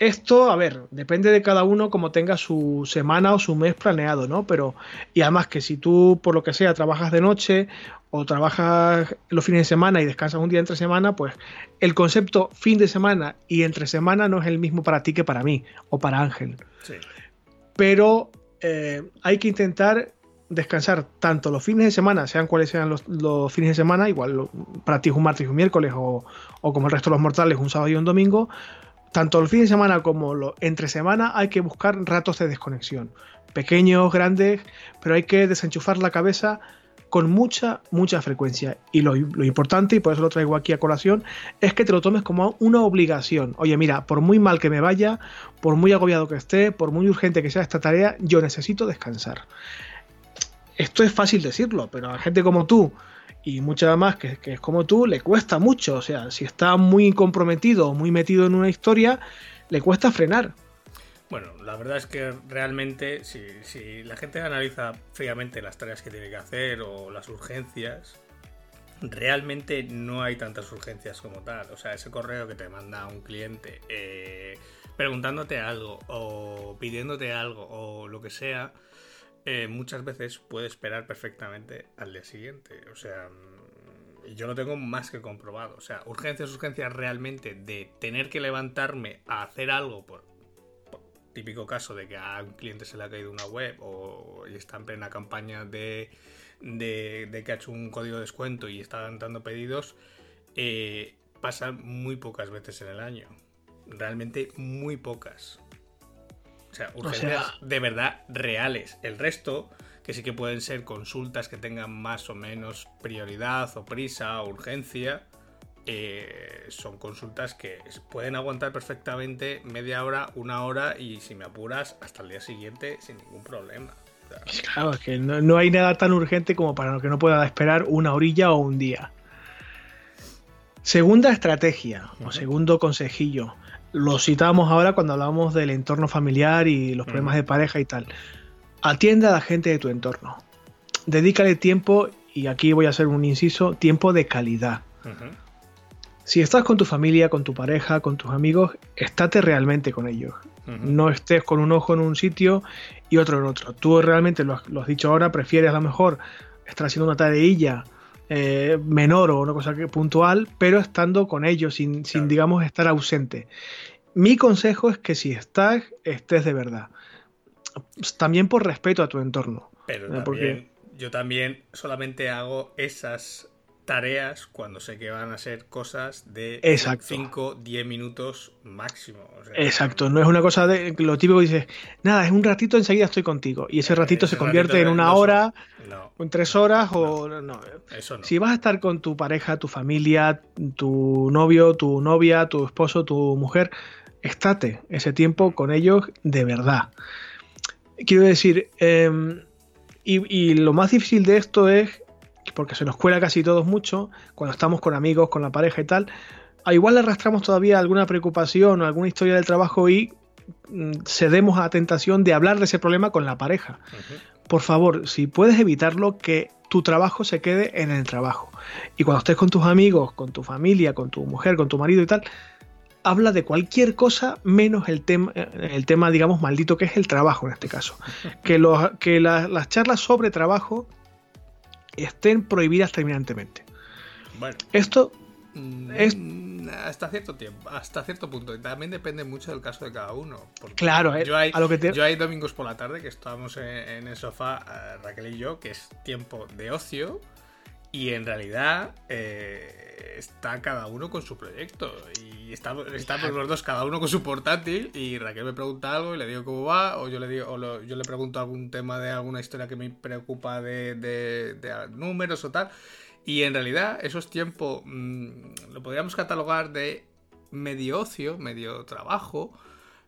Esto, a ver, depende de cada uno como tenga su semana o su mes planeado, ¿no? Pero, y además que si tú, por lo que sea, trabajas de noche o trabajas los fines de semana y descansas un día entre semana, pues el concepto fin de semana y entre semana no es el mismo para ti que para mí o para Ángel. Sí. Pero eh, hay que intentar descansar tanto los fines de semana, sean cuales sean los, fines de semana, igual para ti es un martes y un miércoles o, o, como el resto de los mortales un sábado y un domingo, tanto el fin de semana como lo, entre semana hay que buscar ratos de desconexión. Pequeños, grandes, pero hay que desenchufar la cabeza con mucha, mucha frecuencia. Y lo, importante, y por eso lo traigo aquí a colación, es que te lo tomes como una obligación. Oye, mira, por muy mal que me vaya, por muy agobiado que esté, por muy urgente que sea esta tarea, yo necesito descansar. Esto es fácil decirlo, pero a gente como tú, y mucha más que, es como tú, le cuesta mucho. O sea, si está muy comprometido o muy metido en una historia, le cuesta frenar. Bueno, la verdad es que realmente si, la gente analiza fríamente las tareas que tiene que hacer o las urgencias, realmente no hay tantas urgencias como tal. O sea, ese correo que te manda un cliente eh, preguntándote algo o pidiéndote algo o lo que sea, eh, muchas veces puede esperar perfectamente al día siguiente. O sea, mm, yo lo tengo más que comprobado. O sea, urgencias, urgencias realmente de tener que levantarme a hacer algo por, típico caso de que a un cliente se le ha caído una web o está en plena campaña de de, que ha hecho un código de descuento y está dando pedidos, eh, pasan muy pocas veces en el año. Realmente muy pocas. O sea, urgencias de verdad reales. El resto, que sí que pueden ser consultas que tengan más o menos prioridad o prisa o urgencia, eh, son consultas que pueden aguantar perfectamente media hora, una hora y si me apuras hasta el día siguiente sin ningún problema. Claro, es que no, hay nada tan urgente como para que no pueda esperar una orilla o un día. Segunda estrategia, o segundo consejillo. Lo citamos ahora cuando hablábamos del entorno familiar y los problemas de pareja y tal. Atiende a la gente de tu entorno. Dedícale tiempo, y aquí voy a hacer un inciso, tiempo de calidad. Si estás con tu familia, con tu pareja, con tus amigos, estate realmente con ellos. No estés con un ojo en un sitio y otro en otro. Tú realmente, lo has, dicho ahora, prefieres a lo mejor estar haciendo una tareilla eh, menor o una cosa que, puntual, pero estando con ellos, sin, digamos, estar ausente. Mi consejo es que si estás, estés de verdad. También por respeto a tu entorno. Pero eh, también, yo también solamente hago esas tareas cuando sé que van a ser cosas de 5, 10 minutos máximo. Exacto, no es una cosa de lo típico que dices, nada, es un ratito, enseguida estoy contigo. Y ese ratito se convierte en una hora, o en tres horas, o no. Si vas a estar con tu pareja, tu familia, tu novio, tu novia, tu esposo, tu mujer, estate ese tiempo con ellos de verdad. Quiero decir, em, y lo más difícil de esto es porque se nos cuela casi todos mucho, cuando estamos con amigos, con la pareja y tal, a igual le arrastramos todavía alguna preocupación o alguna historia del trabajo y mm, cedemos a la tentación de hablar de ese problema con la pareja. Por favor, si puedes evitarlo, que tu trabajo se quede en el trabajo. Y cuando estés con tus amigos, con tu familia, con tu mujer, con tu marido y tal, habla de cualquier cosa menos el tema, el tema digamos, maldito que es el trabajo en este caso. Que, los, que las charlas sobre trabajo estén prohibidas terminantemente. Bueno. Esto mm, es hasta cierto tiempo, hasta cierto punto. Y también depende mucho del caso de cada uno. claro, eh, yo hay, a lo que yo hay domingos por la tarde que estábamos en, el sofá, eh, Raquel y yo, que es tiempo de ocio. Y en realidad eh, está cada uno con su proyecto. Y estamos, los dos, cada uno con su portátil. Y Raquel me pregunta algo y le digo cómo va. O yo le digo, o yo le pregunto algún tema de alguna historia que me preocupa de, números o tal. Y en realidad, esos tiempos mm, lo podríamos catalogar de medio ocio, medio trabajo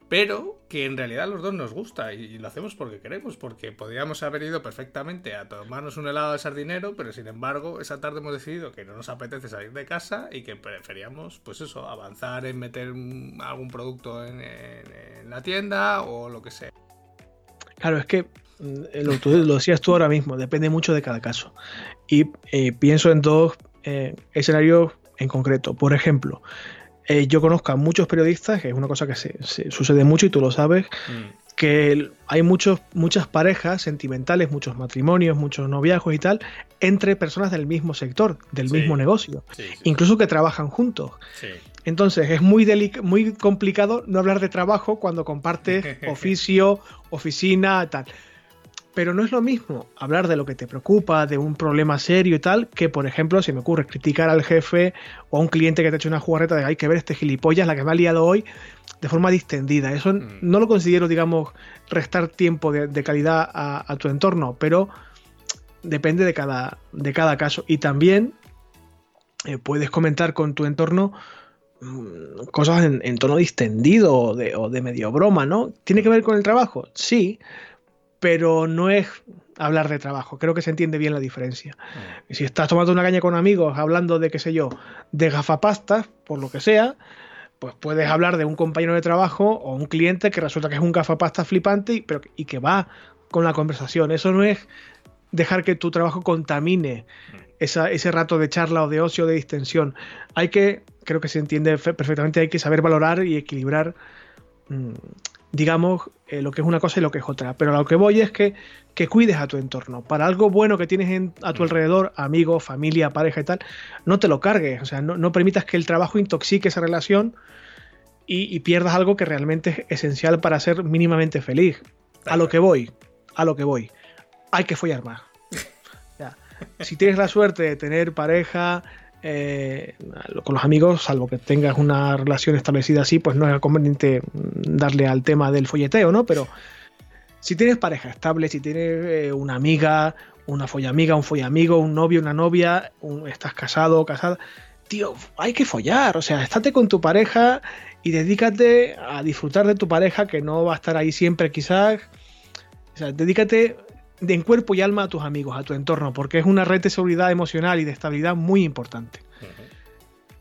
pero que en realidad los dos nos gusta y lo hacemos porque queremos, porque podríamos haber ido perfectamente a tomarnos un helado de sardinero, pero sin embargo esa tarde hemos decidido que no nos apetece salir de casa y que preferíamos, pues eso, avanzar en meter algún producto en, la tienda o lo que sea. Claro, es que mm, lo decías tú ahora mismo, depende mucho de cada caso. Y eh, pienso en dos eh, escenarios en concreto. Por ejemplo, eh, yo conozco a muchos periodistas, que es una cosa que se, sucede mucho y tú lo sabes, mm. que hay muchos, muchas parejas sentimentales, muchos matrimonios, muchos noviazgos y tal, entre personas del mismo sector, del mismo negocio, incluso que trabajan juntos. Entonces es muy, muy complicado no hablar de trabajo cuando compartes oficio, oficina, tal. Pero no es lo mismo hablar de lo que te preocupa, de un problema serio y tal, que por ejemplo, si me ocurre criticar al jefe o a un cliente que te ha hecho una jugarreta de hay que ver este gilipollas, la que me ha liado hoy, de forma distendida. Eso mm. no lo considero, digamos, restar tiempo de, calidad a, tu entorno, pero depende de cada, de cada caso. Y también eh, puedes comentar con tu entorno mm, cosas en, tono distendido o de, o de medio broma, ¿no? ¿Tiene que ver con el trabajo? Sí, pero no es hablar de trabajo. Creo que se entiende bien la diferencia. Mm. Si estás tomando una caña con amigos hablando de, qué sé yo, de gafapastas, por lo que sea, pues puedes hablar de un compañero de trabajo o un cliente que resulta que es un gafapasta flipante y, pero, y que va con la conversación. Eso no es dejar que tu trabajo contamine ese rato de charla o de ocio, de distensión. Hay que, creo que se entiende perfectamente, hay que saber valorar y equilibrar, mm, digamos, eh, lo que es una cosa y lo que es otra. Pero a lo que voy es que, que cuides a tu entorno. Para algo bueno que tienes a tu alrededor, amigos, familia, pareja y tal, no te lo cargues. O sea, no, permitas que el trabajo intoxique esa relación y, pierdas algo que realmente es esencial para ser mínimamente feliz. A lo que voy, a lo que voy. Hay que follar más. Si tienes la suerte de tener pareja, eh, con los amigos, salvo que tengas una relación establecida así, pues no es conveniente darle al tema del folleteo, ¿no? Pero si tienes pareja estable, si tienes eh, una amiga, una follamiga, un follamigo, un novio, una novia, estás casado o casada, tío, hay que follar, o sea, estate con tu pareja y dedícate a disfrutar de tu pareja que no va a estar ahí siempre quizás. O sea, dedícate de en cuerpo y alma a tus amigos, a tu entorno, porque es una red de seguridad emocional y de estabilidad muy importante.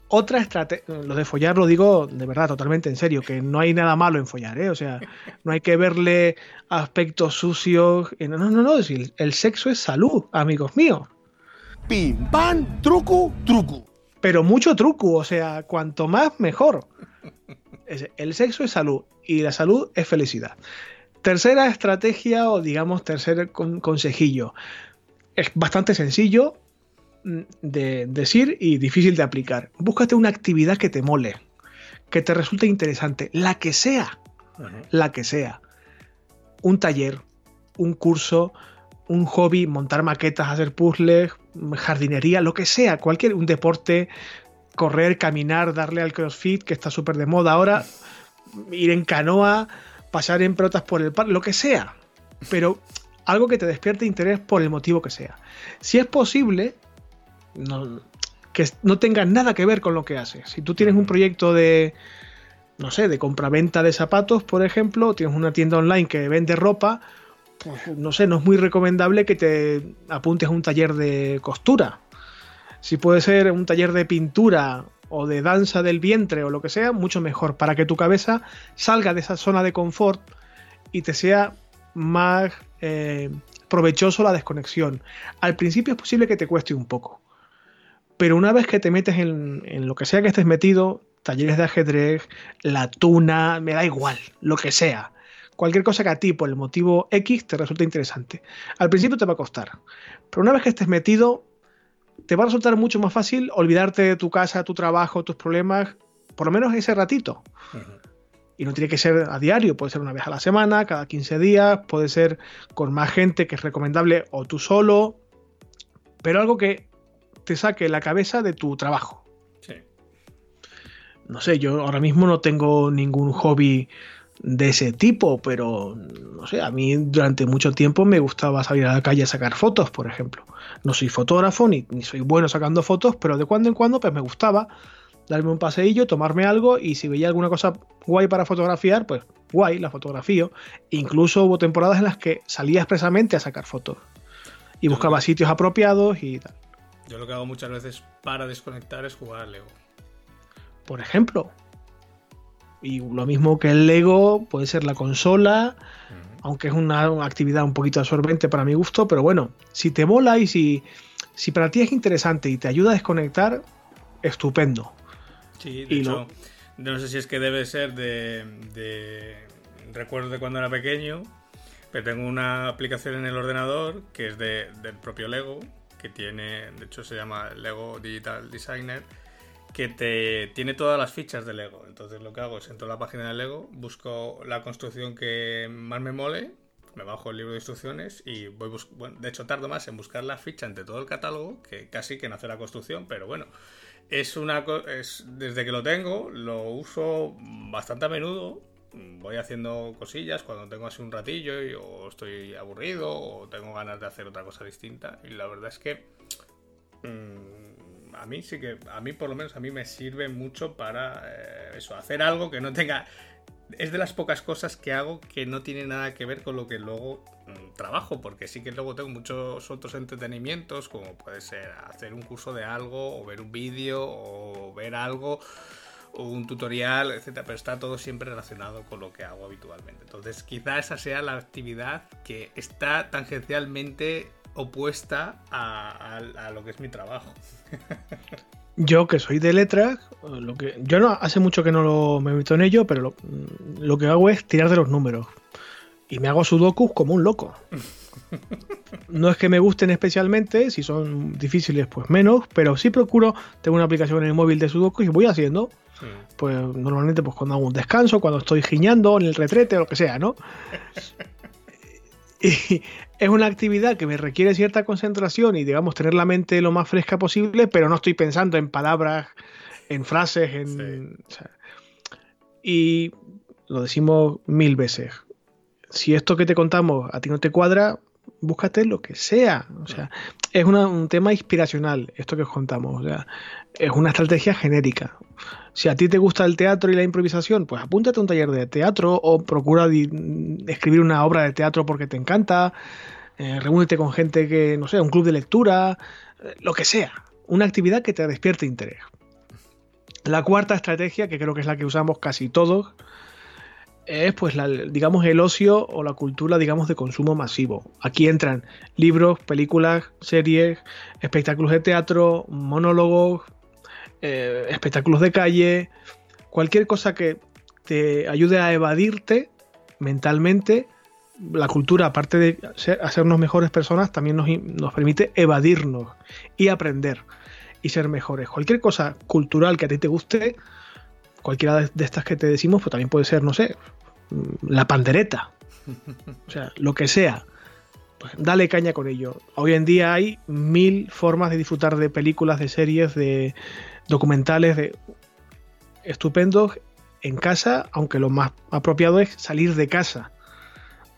Otra estrategia, lo de follar lo digo de verdad, totalmente en serio, que no hay nada malo en follar, ¿eh? O sea, no hay que verle aspectos sucios. No, no, no, no, el sexo es salud, amigos míos. Pim, pam, truco, truco. Pero mucho truco, o sea, cuanto más mejor. El sexo es salud y la salud es felicidad. Tercera estrategia o digamos tercer consejillo. Es bastante sencillo mm, de decir y difícil de aplicar. Búscate una actividad que te mole, que te resulte interesante, la que sea, la que sea. Un taller, un curso, un hobby, montar maquetas, hacer puzzles, jardinería, lo que sea, cualquier un deporte, correr, caminar, darle al CrossFit que está súper de moda ahora, ir en canoa, pasar en pelotas por el parque, lo que sea, pero algo que te despierte interés por el motivo que sea. Si es posible, que no tenga nada que ver con lo que haces. Si tú tienes un proyecto de, no sé, de compraventa de zapatos, por ejemplo, tienes una tienda online que vende ropa, pues no sé, no es muy recomendable que te apuntes a un taller de costura. Si puede ser un taller de pintura o de danza del vientre o lo que sea, mucho mejor para que tu cabeza salga de esa zona de confort y te sea más eh, provechoso la desconexión. Al principio es posible que te cueste un poco, pero una vez que te metes en, en lo que sea que estés metido, talleres de ajedrez, la tuna, me da igual, lo que sea. Cualquier cosa que a ti, por el motivo X, te resulte interesante. Al principio te va a costar, pero una vez que estés metido, te va a resultar mucho más fácil olvidarte de tu casa, tu trabajo, tus problemas, por lo menos ese ratito. Y no tiene que ser a diario, puede ser una vez a la semana, cada 15 días, puede ser con más gente que es recomendable o tú solo, pero algo que te saque la cabeza de tu trabajo. Sí. No sé, yo ahora mismo no tengo ningún hobby de ese tipo, pero no sé, a mí durante mucho tiempo me gustaba salir a la calle a sacar fotos, por ejemplo. No soy fotógrafo ni, soy bueno sacando fotos, pero de cuando en cuando pues me gustaba darme un paseillo, tomarme algo y si veía alguna cosa guay para fotografiar, pues guay, la fotografío. Incluso hubo temporadas en las que salía expresamente a sacar fotos y buscaba sitios apropiados y tal. Yo lo que hago muchas veces para desconectar es jugar Lego. Por ejemplo, y lo mismo que el Lego, puede ser la consola, aunque es una, actividad un poquito absorbente para mi gusto, pero bueno, si te mola y si, si para ti es interesante y te ayuda a desconectar, estupendo. Sí, de hecho, no sé si es que debe ser de, de recuerdo de cuando era pequeño, pero tengo una aplicación en el ordenador que es de, del propio Lego, que tiene, de hecho se llama Lego Digital Designer, que te tiene todas las fichas de Lego. Entonces lo que hago es entro a la página de Lego, busco la construcción que más me mole, me bajo el libro de instrucciones y voy bueno, de hecho tardo más en buscar la ficha entre todo el catálogo que casi que en hacer la construcción, pero bueno, es una es desde que lo tengo lo uso bastante a menudo. Voy haciendo cosillas cuando tengo así un ratillo y, o estoy aburrido o tengo ganas de hacer otra cosa distinta y la verdad es que mm, a mí sí que, a mí por lo menos a mí me sirve mucho para eh, eso, hacer algo que no tenga... Es de las pocas cosas que hago que no tiene nada que ver con lo que luego mm, trabajo, porque sí que luego tengo muchos otros entretenimientos, como puede ser hacer un curso de algo, o ver un vídeo, o ver algo, o un tutorial, etcétera, pero está todo siempre relacionado con lo que hago habitualmente. Entonces, quizá esa sea la actividad que está tangencialmente opuesta a, a lo que es mi trabajo. Yo que soy de letras, lo que yo no hace mucho que no lo, me meto en ello, pero lo, lo, que hago es tirar de los números y me hago sudokus como un loco. No es que me gusten especialmente, si son difíciles pues menos, pero sí procuro, tengo una aplicación en el móvil de sudokus y voy haciendo. Pues normalmente pues cuando hago un descanso, cuando estoy giñando en el retrete o lo que sea, ¿no? y, es una actividad que me requiere cierta concentración y, digamos, tener la mente lo más fresca posible, pero no estoy pensando en palabras, en frases, en... y lo decimos mil veces. Si esto que te contamos a ti no te cuadra, búscate lo que sea. O sea, es un tema inspiracional, esto que os contamos. O sea, es una estrategia genérica. Si a ti te gusta el teatro y la improvisación, pues apúntate a un taller de teatro o procura escribir una obra de teatro porque te encanta. Eh, reúnete con gente que, no sé, un club de lectura, eh, lo que sea. Una actividad que te despierte interés. La cuarta estrategia, que creo que es la que usamos casi todos, es pues la, digamos el ocio o la cultura digamos de consumo masivo. Aquí entran libros, películas, series, espectáculos de teatro, monólogos, eh, espectáculos de calle, cualquier cosa que te ayude a evadirte mentalmente. La cultura, aparte de hacernos mejores personas, también nos, nos permite evadirnos y aprender y ser mejores. Cualquier cosa cultural que a ti te guste, cualquiera de estas que te decimos, pues también puede ser, no sé, la pandereta. O sea, lo que sea. Pues dale caña con ello. Hoy en día hay mil formas de disfrutar de películas, de series, de documentales, de estupendos en casa, aunque lo más apropiado es salir de casa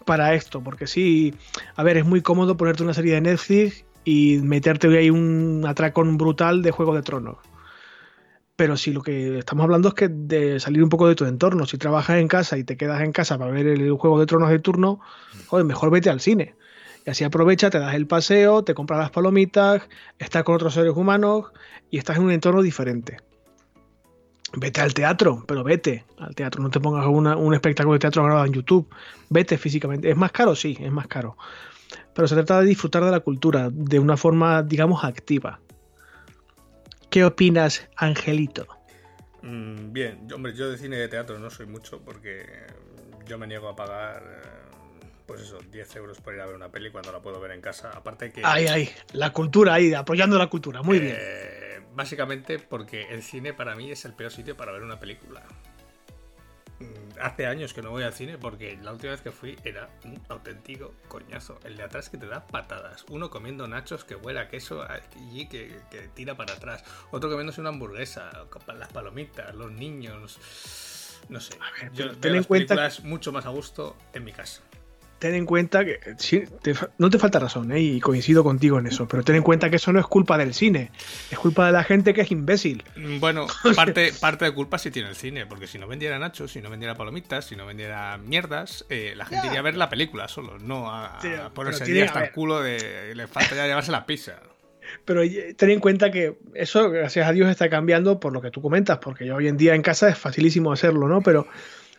para esto, porque sí, a ver, es muy cómodo ponerte una serie de Netflix y meterte ahí un atracón brutal de Juego de Tronos. Pero si lo que estamos hablando es que de salir un poco de tu entorno, si trabajas en casa y te quedas en casa para ver el Juego de Tronos de turno, joder, mejor vete al cine. Y así aprovecha, te das el paseo, te compras las palomitas, estás con otros seres humanos y estás en un entorno diferente. Vete al teatro, pero vete al teatro, no te pongas un espectáculo de teatro grabado en YouTube. Vete físicamente. ¿Es más caro? Sí, es más caro. Pero se trata de disfrutar de la cultura de una forma, digamos, activa. ¿Qué opinas, Angelito? Mm, bien, hombre, yo de cine y de teatro no soy mucho porque yo me niego a pagar eh, pues eso, 10 euros por ir a ver una peli cuando la puedo ver en casa. Aparte que. Ay, ay, la cultura ahí, apoyando la cultura, muy bien. Eh, básicamente porque el cine para mí es el peor sitio para ver una película. Mm, hace años que no voy al cine porque la última vez que fui era un auténtico coñazo. El de atrás que te da patadas. Uno comiendo nachos que huele a queso y que, que tira para atrás. Otro comiéndose una hamburguesa, las palomitas, los niños. No sé. yo ten en cuenta mucho más a gusto en mi casa ten en cuenta que no te falta razón, ¿eh? y coincido contigo en eso, pero ten en cuenta que eso no es culpa del cine, es culpa de la gente que es imbécil. Mm, bueno, parte, parte de culpa sí tiene el cine, porque si no vendiera nachos, si no vendiera palomitas, si no vendiera mierdas, eh, la gente iría a ver la película solo, no a, ponerse día hasta el culo de le falta ya llevarse la pizza. Pero ten en cuenta que eso, gracias a Dios, está cambiando por lo que tú comentas, porque hoy en día en casa es facilísimo hacerlo, ¿no? Pero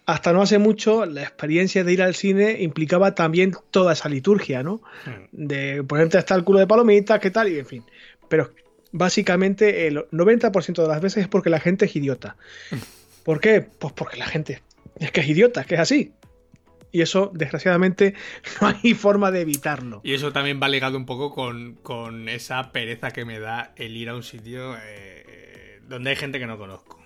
hasta no hace mucho la experiencia de ir al cine implicaba también toda esa liturgia, ¿no? Hmm. De ponerte hasta el culo de palomitas, qué tal, y en fin. Pero básicamente el 90% de las veces es porque la gente es idiota. Hmm. ¿Por qué? Pues porque la gente es que es idiota, es que es así. Y eso, desgraciadamente, no hay forma de evitarlo. Y eso también va ligado un poco con, esa pereza que me da el ir a un sitio eh, donde hay gente que no conozco.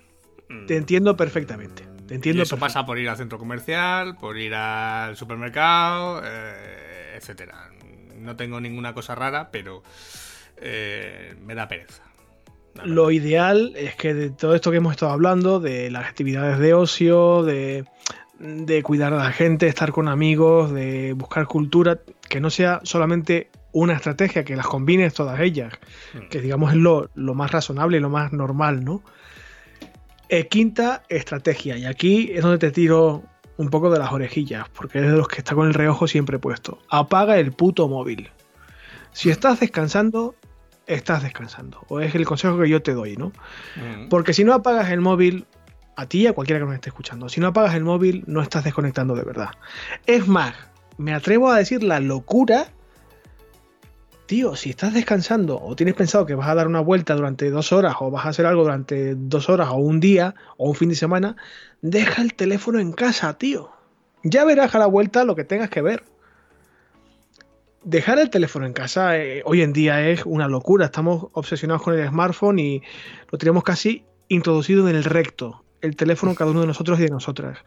Te entiendo perfectamente. Te entiendo. eso pasa por ir al centro comercial, por ir al supermercado, eh, etcétera. No tengo ninguna cosa rara, pero eh, me da pereza. Lo ideal es que de todo esto que hemos estado hablando, de las actividades de ocio, de, cuidar a la gente, estar con amigos, de buscar cultura, que no sea solamente una estrategia, que las combines todas ellas, hmm. que digamos es lo, lo, más razonable y lo más normal, ¿no? Eh, quinta estrategia, y aquí es donde te tiro un poco de las orejillas, porque es de los que está con el reojo siempre puesto. Apaga el puto móvil. Si estás descansando, estás descansando. O es el consejo que yo te doy, ¿no? Mm. Porque si no apagas el móvil, a ti y a cualquiera que nos esté escuchando, si no apagas el móvil, no estás desconectando de verdad. Es más, me atrevo a decir la locura tío, si estás descansando o tienes pensado que vas a dar una vuelta durante dos horas o vas a hacer algo durante dos horas o un día o un fin de semana, deja el teléfono en casa, tío. Ya verás a la vuelta lo que tengas que ver. Dejar el teléfono en casa eh, hoy en día es una locura. Estamos obsesionados con el smartphone y lo tenemos casi introducido en el recto. El teléfono cada uno de nosotros y de nosotras.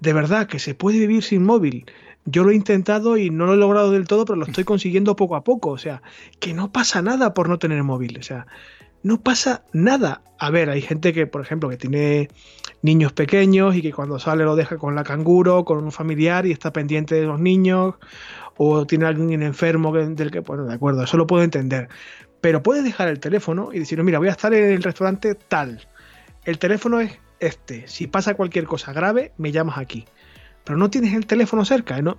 De verdad que se puede vivir sin móvil. Yo lo he intentado y no lo he logrado del todo, pero lo estoy consiguiendo poco a poco. O sea, que no pasa nada por no tener móvil. O sea, no pasa nada. A ver, hay gente que, por ejemplo, que tiene niños pequeños y que cuando sale lo deja con la canguro, con un familiar y está pendiente de los niños, o tiene alguien enfermo del que, bueno, de acuerdo, eso lo puedo entender. Pero puedes dejar el teléfono y decir, mira, voy a estar en el restaurante tal. El teléfono es este. Si pasa cualquier cosa grave, me llamas aquí. Pero no tienes el teléfono cerca, no,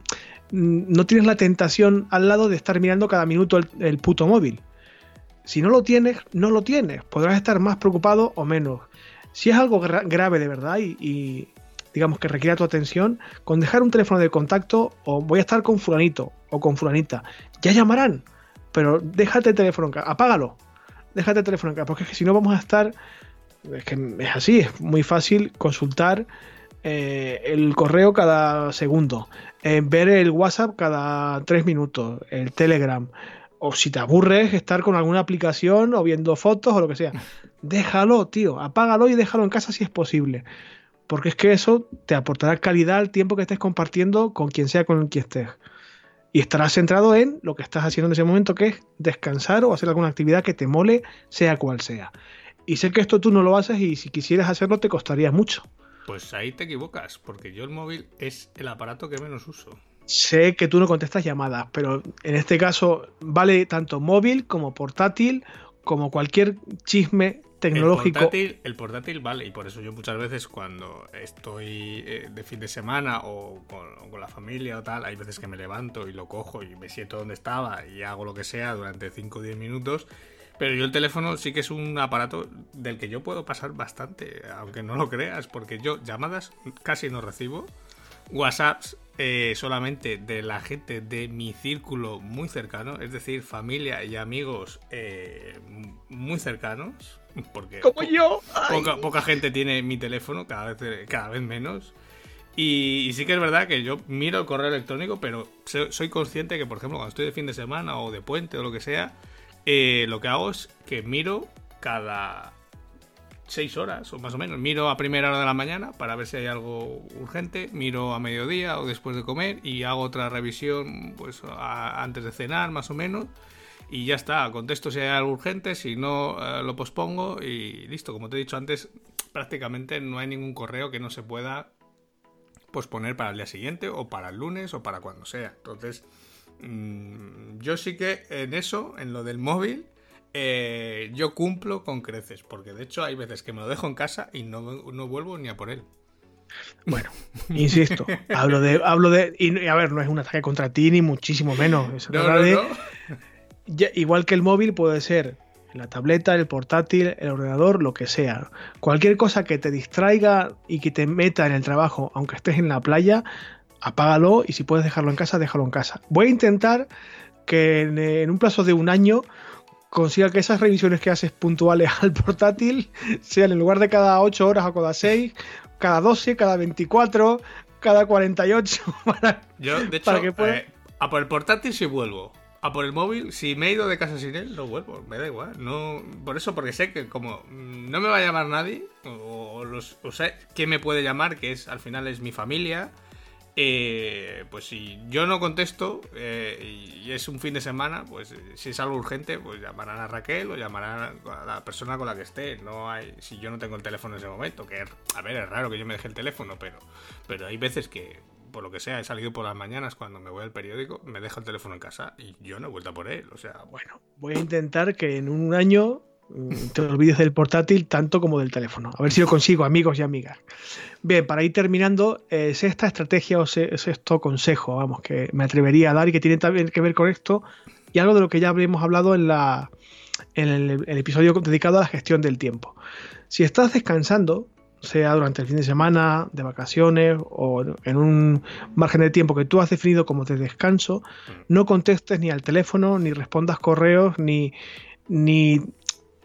no tienes la tentación al lado de estar mirando cada minuto el, puto móvil. Si no lo tienes, no lo tienes. Podrás estar más preocupado o menos. Si es algo grave de verdad y, digamos que requiere tu atención, con dejar un teléfono de contacto o voy a estar con fulanito o con fulanita, ya llamarán, pero déjate el teléfono en casa, apágalo, déjate el teléfono en casa, porque es que si no vamos a estar, es que es así, es muy fácil consultar eh, el correo cada segundo, eh, ver el WhatsApp cada tres minutos, el Telegram, o si te aburres, estar con alguna aplicación o viendo fotos o lo que sea. Déjalo, tío, apágalo y déjalo en casa si es posible. Porque es que eso te aportará calidad al tiempo que estés compartiendo con quien sea con quien estés. Y estarás centrado en lo que estás haciendo en ese momento, que es descansar o hacer alguna actividad que te mole, sea cual sea. Y sé que esto tú no lo haces y si quisieras hacerlo te costaría mucho. Pues ahí te equivocas, porque yo el móvil es el aparato que menos uso. Sé que tú no contestas llamadas, pero en este caso vale tanto móvil como portátil, como cualquier chisme tecnológico. El portátil, vale, y por eso yo muchas veces cuando estoy eh, de fin de semana o con, la familia o tal, hay veces que me levanto y lo cojo y me siento donde estaba y hago lo que sea durante 5 o 10 minutos. Pero yo el teléfono sí que es un aparato del que yo puedo pasar bastante, aunque no lo creas, porque yo llamadas casi no recibo. WhatsApps eh, solamente de la gente de mi círculo muy cercano, es decir, familia y amigos eh, muy cercanos, porque como yo, poca, gente tiene mi teléfono, cada vez, cada vez menos. Y, sí que es verdad que yo miro el correo electrónico, pero soy consciente que, por ejemplo, cuando estoy de fin de semana o de puente o lo que sea, eh, lo que hago es que miro cada seis horas o más o menos. Miro a primera hora de la mañana para ver si hay algo urgente, miro a mediodía o después de comer y hago otra revisión pues antes de cenar más o menos y ya está, contesto si hay algo urgente, si no eh, lo pospongo y listo, como te he dicho antes, prácticamente no hay ningún correo que no se pueda posponer para el día siguiente o para el lunes o para cuando sea. Entonces, yo sí que en eso, en lo del móvil, eh, yo cumplo con creces, porque de hecho hay veces que me lo dejo en casa y no, vuelvo ni a por él. Bueno, insisto, hablo de, hablo de, y a ver, no es un ataque contra ti ni muchísimo menos. igual que el móvil puede ser la tableta, el portátil, el ordenador, lo que sea. Cualquier cosa que te distraiga y que te meta en el trabajo, aunque estés en la playa, apágalo y si puedes dejarlo en casa, déjalo en casa. Voy a intentar que en un plazo de un año consiga que esas revisiones que haces puntuales al portátil sean en lugar de cada 8 horas o cada 6, cada 12, cada 24, cada 48. Para, Yo, de hecho, eh, a por el portátil sí vuelvo. A por el móvil, si me he ido de casa sin él, no vuelvo, me da igual. No, por eso, porque sé que como no me va a llamar nadie, o, los, o sé que me puede llamar, que es al final es mi familia, eh, pues si yo no contesto eh, y es un fin de semana, pues si es algo urgente, pues llamarán a Raquel o llamarán a la persona con la que esté. No hay, si yo no tengo el teléfono en ese momento, que a ver, es raro que yo me deje el teléfono, pero, pero hay veces que, por lo que sea, he salido por las mañanas cuando me voy al periódico, me dejo el teléfono en casa y yo no he vuelto por él. O sea, bueno, voy a intentar que en un año te olvides del portátil tanto como del teléfono. A ver si lo consigo, amigos y amigas. Bien, para ir terminando, es esta estrategia o es esto consejo, vamos, que me atrevería a dar y que tiene también que ver con esto y algo de lo que ya habíamos hablado en, la, en el, episodio dedicado a la gestión del tiempo. Si estás descansando, sea durante el fin de semana, de vacaciones o en un margen de tiempo que tú has definido como de descanso, no contestes ni al teléfono, ni respondas correos, ni, ni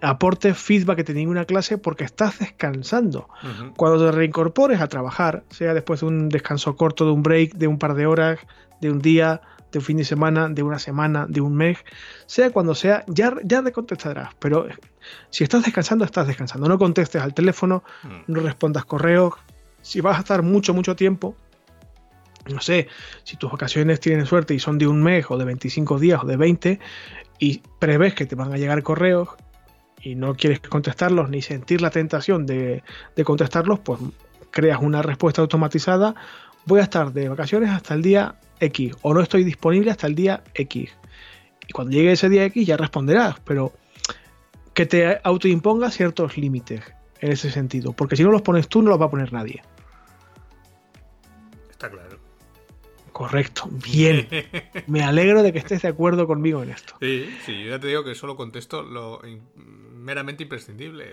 aportes feedback de ninguna clase porque estás descansando. Cuando te reincorpores a trabajar, sea después de un descanso corto, de un break, de un par de horas, de un día, de un fin de semana, de una semana, de un mes, sea cuando sea, ya, ya te contestarás. Pero si estás descansando, estás descansando. No contestes al teléfono, mm. no respondas correos. Si vas a estar mucho, mucho tiempo, no sé, si tus vacaciones tienen suerte y son de un mes o de 25 días o de 20 y prevés que te van a llegar correos y no quieres contestarlos ni sentir la tentación de, de contestarlos, pues creas una respuesta automatizada. Voy a estar de vacaciones hasta el día X o no estoy disponible hasta el día X. Y cuando llegue ese día X ya responderás, pero que te autoimponga ciertos límites en ese sentido, porque si no los pones tú no los va a poner nadie. Está claro. Correcto, bien. Me alegro de que estés de acuerdo conmigo en esto. Sí, sí, yo ya te digo que solo contesto lo meramente imprescindible.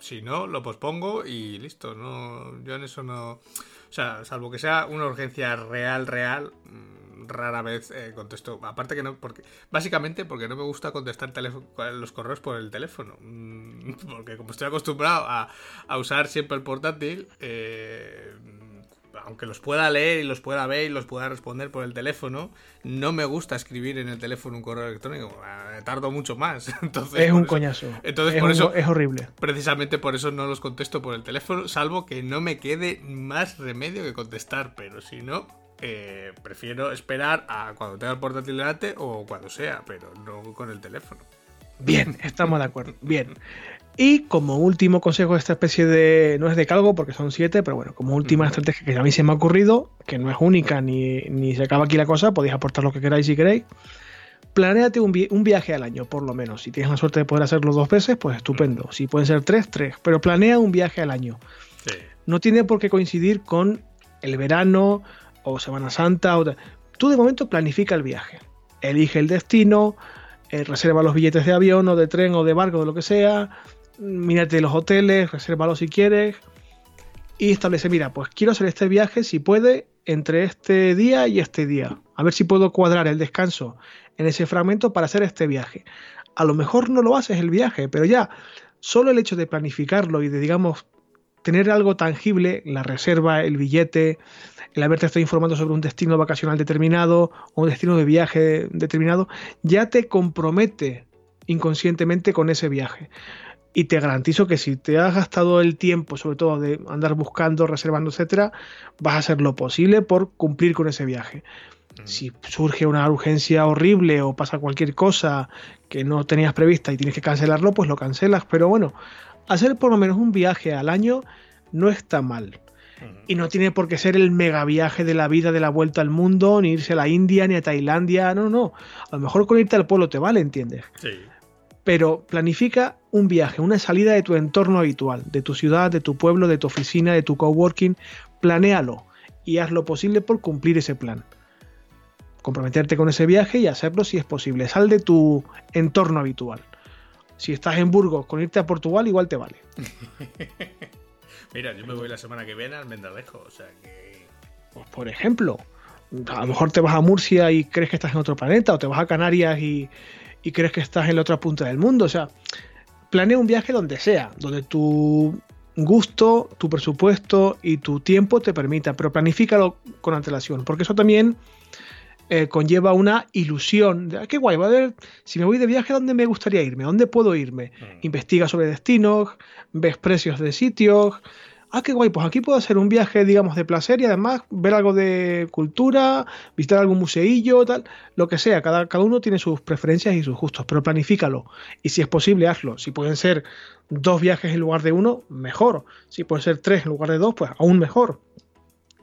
si no, lo pospongo y listo. No, yo en eso no. O sea, salvo que sea una urgencia real, real, mm, rara vez eh, contesto. Aparte que no, porque básicamente porque no me gusta contestar los correos por el teléfono. Mm, porque como estoy acostumbrado a, a usar siempre el portátil, eh, aunque los pueda leer y los pueda ver y los pueda responder por el teléfono, no me gusta escribir en el teléfono un correo electrónico. Eh, tardo mucho más. Entonces, es un coñazo. Entonces, es por eso. Es horrible. Precisamente por eso no los contesto por el teléfono, salvo que no me quede más remedio que contestar. Pero si no, eh, prefiero esperar a cuando tenga el portátil delante o cuando sea, pero no con el teléfono. Bien, estamos de acuerdo. Bien. Y como último consejo de esta especie de. No es de calgo porque son siete, pero bueno, como última estrategia que a mí se me ha ocurrido, que no es única ni, ni se acaba aquí la cosa, podéis aportar lo que queráis si queréis. Planéate un, un, viaje al año, por lo menos. Si tienes la suerte de poder hacerlo dos veces, pues estupendo. Si pueden ser tres, tres. Pero planea un viaje al año. No tiene por qué coincidir con el verano o Semana Santa. O... Tú de momento planifica el viaje. Elige el destino, eh, reserva los billetes de avión o de tren o de barco, de lo que sea mírate los hoteles, resérvalo si quieres y establece, mira, pues quiero hacer este viaje si puede entre este día y este día. A ver si puedo cuadrar el descanso en ese fragmento para hacer este viaje. A lo mejor no lo haces el viaje, pero ya solo el hecho de planificarlo y de, digamos, tener algo tangible, la reserva, el billete, el haberte estado informando sobre un destino vacacional determinado o un destino de viaje determinado, ya te compromete inconscientemente con ese viaje. Y te garantizo que si te has gastado el tiempo, sobre todo de andar buscando, reservando, etcétera, vas a hacer lo posible por cumplir con ese viaje. Mm. Si surge una urgencia horrible o pasa cualquier cosa que no tenías prevista y tienes que cancelarlo, pues lo cancelas. Pero bueno, hacer por lo menos un viaje al año no está mal. Y no tiene por qué ser el mega viaje de la vida de la vuelta al mundo, ni irse a la India, ni a Tailandia. No, no. A lo mejor con irte al pueblo te vale, ¿entiendes? Sí pero planifica un viaje, una salida de tu entorno habitual, de tu ciudad, de tu pueblo, de tu oficina, de tu coworking, planéalo y haz lo posible por cumplir ese plan. Comprometerte con ese viaje y hacerlo si es posible. Sal de tu entorno habitual. Si estás en Burgos con irte a Portugal, igual te vale. Mira, yo me voy la semana que viene al Mendalejo, o sea que. Pues por ejemplo, a lo mejor te vas a Murcia y crees que estás en otro planeta, o te vas a Canarias y, y crees que estás en la otra punta del mundo. O sea, planea un viaje donde sea, donde tu gusto, tu presupuesto y tu tiempo te permita, pero planifícalo con antelación, porque eso también eh, conlleva una ilusión. De, ah, qué guay, va a ver, si me voy de viaje, ¿dónde me gustaría irme? ¿Dónde puedo irme? Mm. Investiga sobre destinos, ves precios de sitios, ah, qué guay, pues aquí puedo hacer un viaje, digamos, de placer y además ver algo de cultura, visitar algún museillo, tal, lo que sea. Cada, cada uno tiene sus preferencias y sus gustos, pero planifícalo. Y si es posible, hazlo. Si pueden ser dos viajes en lugar de uno, mejor. Si pueden ser tres en lugar de dos, pues aún mejor.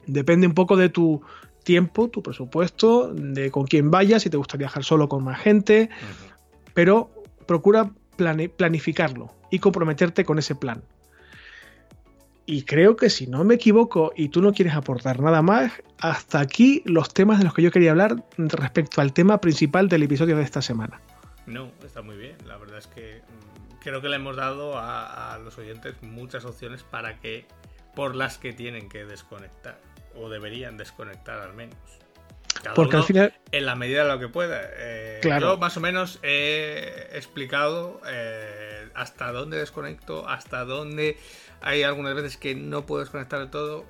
Depende un poco de tu tiempo, tu presupuesto, de con quién vayas, si te gusta viajar solo con más gente, pero procura planificarlo y comprometerte con ese plan. Y creo que si no me equivoco y tú no quieres aportar nada más, hasta aquí los temas de los que yo quería hablar respecto al tema principal del episodio de esta semana. No, está muy bien. La verdad es que mm, creo que le hemos dado a, los oyentes muchas opciones para que por las que tienen que desconectar, o deberían desconectar al menos. Porque al final. En la medida de lo que pueda. Eh, claro. Yo más o menos he explicado eh, hasta dónde desconecto, hasta dónde hay algunas veces que no puedo desconectar de todo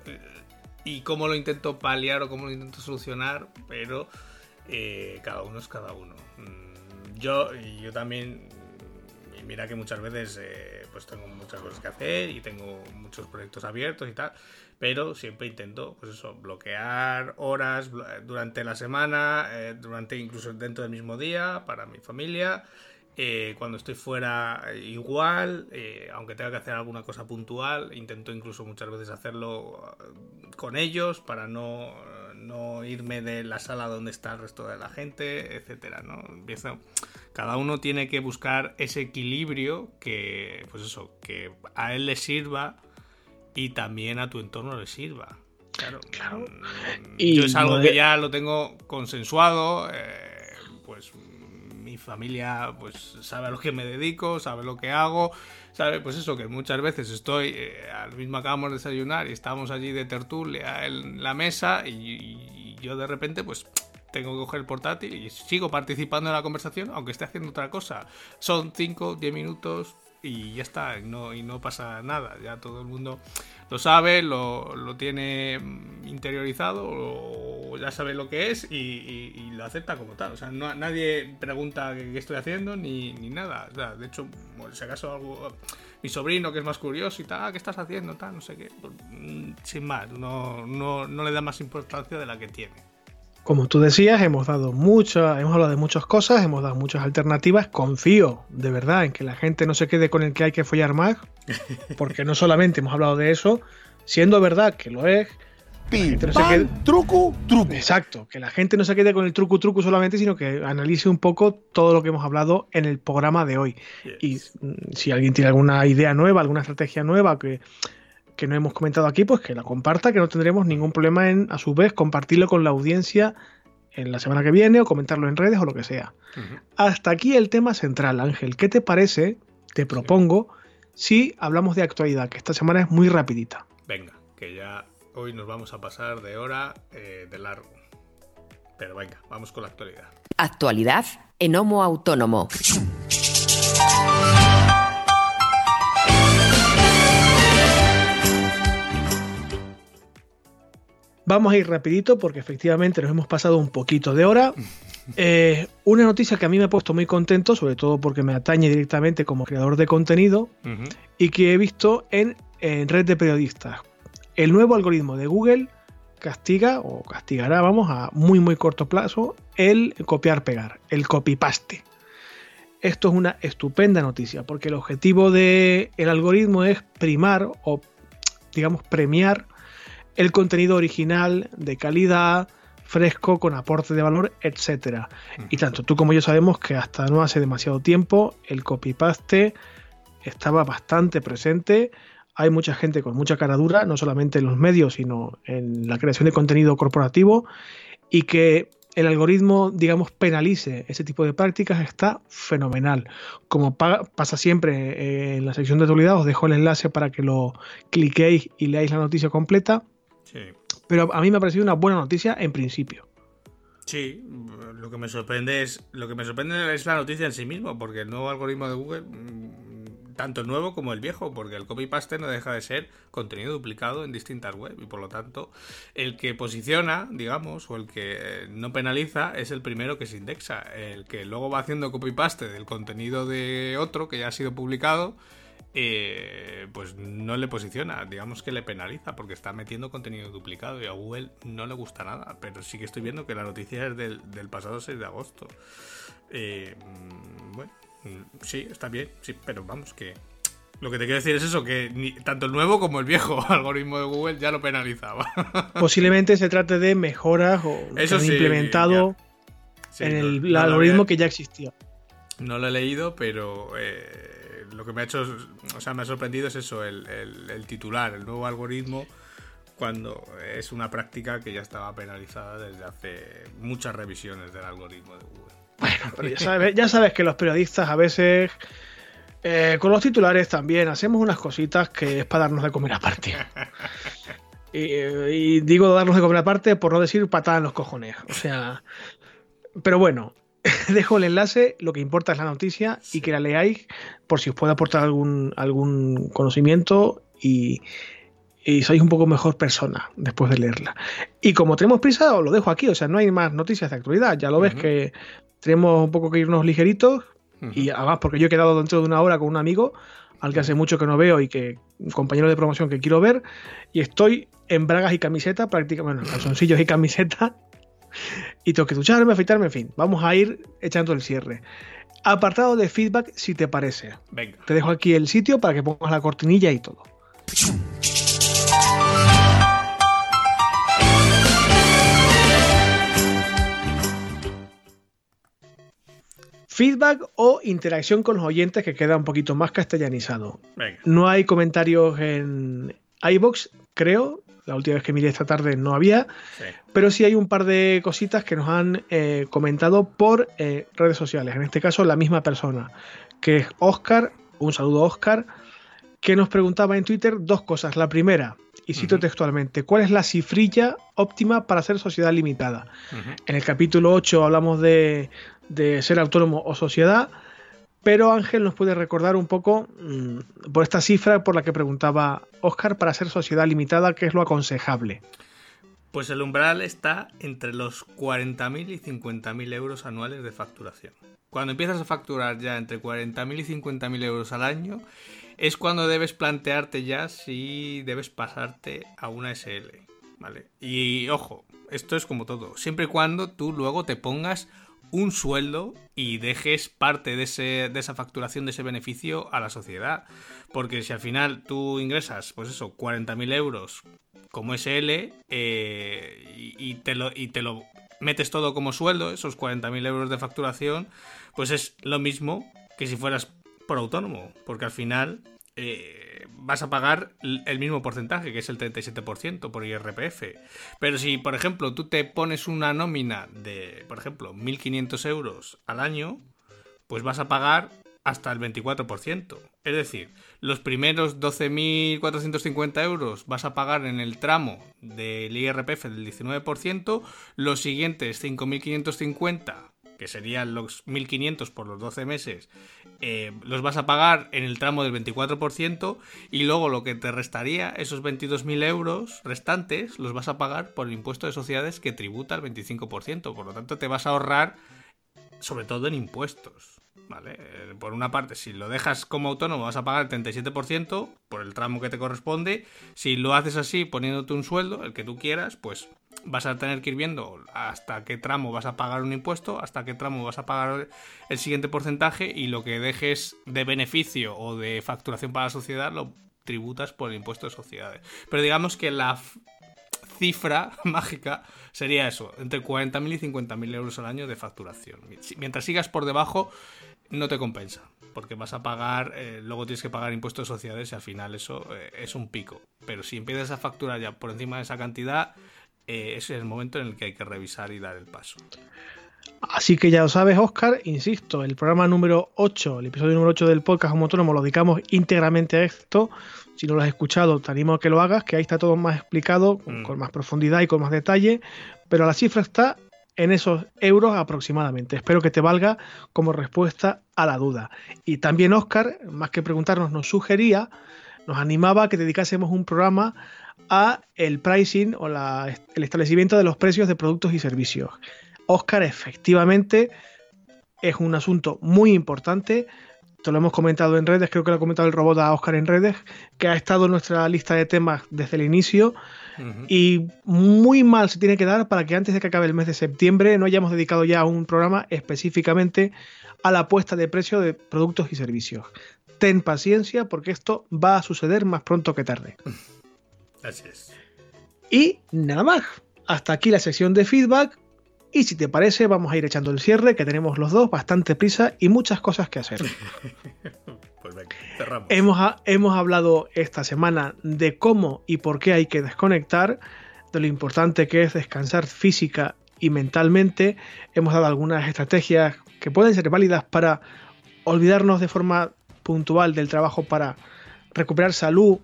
y cómo lo intento paliar o cómo lo intento solucionar, pero eh, cada uno es cada uno. Mm, yo, yo también, mira que muchas veces pues tengo muchas cosas que hacer y tengo muchos proyectos abiertos y tal, pero siempre intento, pues eso, bloquear horas durante la semana, eh, durante incluso dentro del mismo día, para mi familia. Eh, cuando estoy fuera, igual, eh, aunque tenga que hacer alguna cosa puntual, intento incluso muchas veces hacerlo con ellos para no, no irme de la sala donde está el resto de la gente, etcétera, ¿no? Empiezo, cada uno tiene que buscar ese equilibrio que, pues eso, que a él le sirva y también a tu entorno le sirva. Claro. claro. Mm, y es algo que ya lo tengo consensuado. Eh, pues mi familia pues sabe a lo que me dedico, sabe lo que hago, sabe pues eso, que muchas veces estoy, eh, al mismo acabamos de desayunar y estamos allí de tertulia en la mesa y, yo de repente pues tengo que coger el portátil y sigo participando en la conversación aunque esté haciendo otra cosa. Son 5, 10 minutos, y ya está, no, y no pasa nada, ya todo el mundo lo sabe, lo, lo tiene interiorizado, o ya sabe lo que es y, lo acepta como tal. O sea, no, nadie pregunta qué, estoy haciendo ni, ni nada. O sea, de hecho, si acaso algo, mi sobrino que es más curioso y tal, ah, ¿qué estás haciendo? Tal, no sé qué. Pues, mm, sin más, no, no, no le da más importancia de la que tiene. Como tú decías, hemos dado muchas, hemos hablado de muchas cosas, hemos dado muchas alternativas. Confío de verdad en que la gente no se quede con el que hay que follar más, porque no solamente hemos hablado de eso, siendo verdad que lo es. Pim, truco, truco. Exacto, que la gente no se quede con el truco, truco solamente, sino que analice un poco todo lo que hemos hablado en el programa de hoy. Y si alguien tiene alguna idea nueva, alguna estrategia nueva que que no hemos comentado aquí, pues que la comparta, que no tendremos ningún problema en, a su vez, compartirlo con la audiencia en la semana que viene o comentarlo en redes o lo que sea. Hasta aquí el tema central, Ángel. ¿Qué te parece? Te propongo si hablamos de actualidad, que esta semana es muy rapidita. Venga, que ya hoy nos vamos a pasar de hora eh, de largo. Pero venga, vamos con la actualidad. Actualidad en Homo Autónomo. Vamos a ir rapidito porque efectivamente nos hemos pasado un poquito de hora. Eh, una noticia que a mí me ha puesto muy contento, sobre todo porque me atañe directamente como creador de contenido y que he visto en, red de periodistas. El nuevo algoritmo de Google castiga o castigará, vamos, a muy muy corto plazo el copiar-pegar, el copy-paste. Esto es una estupenda noticia porque el objetivo del el algoritmo es primar o digamos premiar el contenido original, de calidad, fresco, con aporte de valor, etc. Y tanto tú como yo sabemos que hasta no hace demasiado tiempo el copy-paste estaba bastante presente. Hay mucha gente con mucha cara dura, no solamente en los medios, sino en la creación de contenido corporativo, y que el algoritmo, digamos, penalice ese tipo de prácticas está fenomenal. Como pasa siempre eh, en la sección de actualidad, os dejo el enlace para que lo cliquéis y leáis la noticia completa. Pero a mí me ha parecido una buena noticia en principio. Sí, lo que me sorprende es lo que me sorprende es la noticia en sí mismo, porque el nuevo algoritmo de Google, mm, tanto el nuevo como el viejo, porque el copy paste no deja de ser contenido duplicado en distintas webs y por lo tanto el que posiciona, digamos, o el que no penaliza es el primero que se indexa, el que luego va haciendo copy paste del contenido de otro que ya ha sido publicado eh, pues no le posiciona, digamos que le penaliza porque está metiendo contenido duplicado y a Google no le gusta nada, pero sí que estoy viendo que la noticia es del, pasado 6 de agosto. Eh, mm, bueno, mm, sí, está bien, sí, pero vamos, que lo que te quiero decir es eso, que tanto el nuevo como el viejo algoritmo de Google ya lo penalizaba. Posiblemente se trate de mejoras o eso implementado en el, algoritmo que ya existía. No lo he leído, pero eh, lo que me ha hecho, o sea, me ha sorprendido es eso, el, titular, el nuevo algoritmo, cuando es una práctica que ya estaba penalizada desde hace muchas revisiones del algoritmo de Google. Bueno, pero ya sabes, ya sabes que los periodistas a veces Eh, con los titulares también hacemos unas cositas que es para darnos de comer aparte. y, y digo darnos de comer aparte por no decir patada en los cojones. O sea, pero bueno, dejo el enlace, lo que importa es la noticia y que la leáis por si os puede aportar algún, algún conocimiento y, y sois un poco mejor persona después de leerla. Y como tenemos prisa, os lo dejo aquí, o sea, no hay más noticias de actualidad, ya lo ves que tenemos un poco que irnos ligeritos y además porque yo he quedado dentro de una hora con un amigo al que hace mucho que no veo y que un compañero de promoción que quiero ver y estoy en bragas y camiseta prácticamente, bueno, calzoncillos y camiseta y tengo que ducharme, afeitarme, en fin, vamos a ir echando el cierre. Apartado de feedback, si te parece. Venga. Te dejo aquí el sitio para que pongas la cortinilla y todo. Feedback o interacción con los oyentes que queda un poquito más castellanizado. Venga. No hay comentarios en iBox, creo. La última vez que miré esta tarde no había. Sí. Pero sí hay un par de cositas que nos han eh, comentado por eh, redes sociales. En este caso, la misma persona, que es Oscar. Un saludo, Oscar, que nos preguntaba en Twitter dos cosas. La primera, y cito textualmente, ¿cuál es la cifrilla óptima para ser sociedad limitada? En el capítulo 8 hablamos de, de ser autónomo o sociedad, pero Ángel nos puede recordar un poco mm, por esta cifra por la que preguntaba Oscar para ser sociedad limitada, qué es lo aconsejable. Pues el umbral está entre los 40.000 y 50.000 euros anuales de facturación. Cuando empiezas a facturar ya entre 40.000 y 50.000 euros al año, es cuando debes plantearte ya si debes pasarte a una SL. ¿Vale? Y ojo, esto es como todo. Siempre y cuando tú luego te pongas un sueldo y dejes parte de, ese, de esa facturación, de ese beneficio a la sociedad. Porque si al final tú ingresas, pues eso, 40.000 euros como SL eh, y, te lo, y te lo metes todo como sueldo, esos 40.000 euros de facturación, pues es lo mismo que si fueras por autónomo, porque al final eh, vas a pagar el mismo porcentaje, que es el 37% por IRPF. Pero si, por ejemplo, tú te pones una nómina de, por ejemplo, 1.500 euros al año, pues vas a pagar hasta el 24%. Es decir, los primeros 12.450 euros vas a pagar en el tramo del IRPF del 19%, los siguientes 5.550, que serían los 1.500 por los 12 meses, eh, los vas a pagar en el tramo del 24% y luego lo que te restaría, esos 22.000 euros restantes, los vas a pagar por el impuesto de sociedades que tributa el 25%. Por lo tanto, te vas a ahorrar sobre todo en impuestos. ¿Vale? Eh, Por una parte, si lo dejas como autónomo vas a pagar el 37% por el tramo que te corresponde. Si lo haces así poniéndote un sueldo, el que tú quieras, pues vas a tener que ir viendo hasta qué tramo vas a pagar un impuesto, hasta qué tramo vas a pagar el siguiente porcentaje y lo que dejes de beneficio o de facturación para la sociedad lo tributas por el impuesto de sociedades. Pero digamos que la cifra mágica sería eso, entre 40.000 y 50.000 euros al año de facturación. Mientras sigas por debajo, no te compensa, porque vas a pagar, eh, luego tienes que pagar impuestos de sociedades y al final eso eh, es un pico. Pero si empiezas a facturar ya por encima de esa cantidad, eh, ese es el momento en el que hay que revisar y dar el paso. Así que ya lo sabes, Oscar, insisto, el programa número 8, el episodio número 8 del podcast Autónomo lo dedicamos íntegramente a esto. Si no lo has escuchado, te animo a que lo hagas, que ahí está todo más explicado, con, Mm. con más profundidad y con más detalle, pero la cifra está en esos euros aproximadamente. Espero que te valga como respuesta a la duda. Y también Oscar, más que preguntarnos, nos sugería, nos animaba a que dedicásemos un programa a el pricing o la- el establecimiento de los precios de productos y servicios. Oscar, efectivamente, es un asunto muy importante. Te lo hemos comentado en redes, creo que lo ha comentado el robot a Oscar en redes, que ha estado en nuestra lista de temas desde el inicio y muy mal se tiene que dar para que antes de que acabe el mes de septiembre no hayamos dedicado ya un programa específicamente a la puesta de precio de productos y servicios. Ten paciencia porque esto va a suceder más pronto que tarde. Así es. Y nada más. Hasta aquí la sección de feedback. Y si te parece, vamos a ir echando el cierre, que tenemos los dos bastante prisa y muchas cosas que hacer. Pues venga, cerramos. hemos, hemos hablado esta semana de cómo y por qué hay que desconectar, de lo importante que es descansar física y mentalmente. Hemos dado algunas estrategias que pueden ser válidas para olvidarnos de forma puntual del trabajo para recuperar salud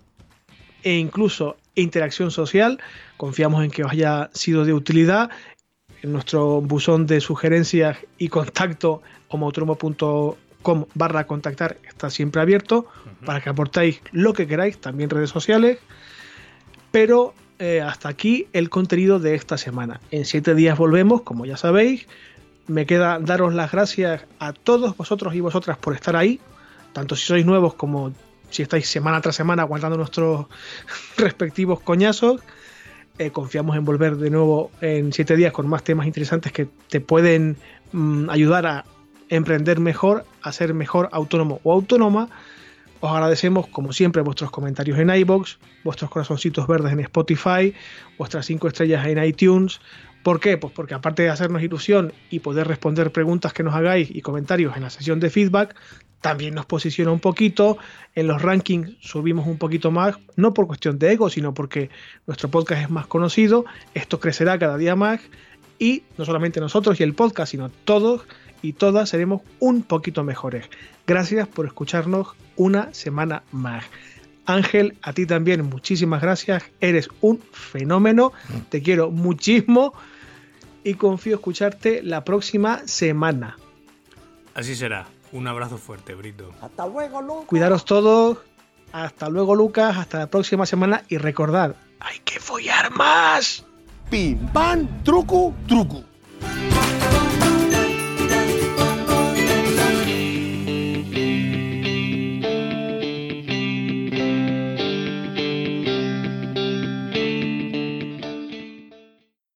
e incluso interacción social. Confiamos en que os haya sido de utilidad. En nuestro buzón de sugerencias y contacto homotromo.com barra contactar está siempre abierto para que aportéis lo que queráis, también redes sociales. Pero eh, hasta aquí el contenido de esta semana. En siete días volvemos, como ya sabéis. Me queda daros las gracias a todos vosotros y vosotras por estar ahí, tanto si sois nuevos como si estáis semana tras semana aguantando nuestros respectivos coñazos. Eh, confiamos en volver de nuevo en siete días con más temas interesantes que te pueden mm, ayudar a emprender mejor, a ser mejor autónomo o autónoma. Os agradecemos, como siempre, vuestros comentarios en iBox, vuestros corazoncitos verdes en Spotify, vuestras cinco estrellas en iTunes. ¿Por qué? Pues porque aparte de hacernos ilusión y poder responder preguntas que nos hagáis y comentarios en la sesión de feedback, también nos posiciona un poquito, en los rankings subimos un poquito más, no por cuestión de ego, sino porque nuestro podcast es más conocido, esto crecerá cada día más y no solamente nosotros y el podcast, sino todos y todas seremos un poquito mejores. Gracias por escucharnos una semana más. Ángel, a ti también muchísimas gracias, eres un fenómeno, te quiero muchísimo y confío escucharte la próxima semana. Así será. Un abrazo fuerte, Brito. Hasta luego, Lucas. Cuidaros todos. Hasta luego, Lucas. Hasta la próxima semana. Y recordad, hay que follar más. Pim, pam, truco, truco.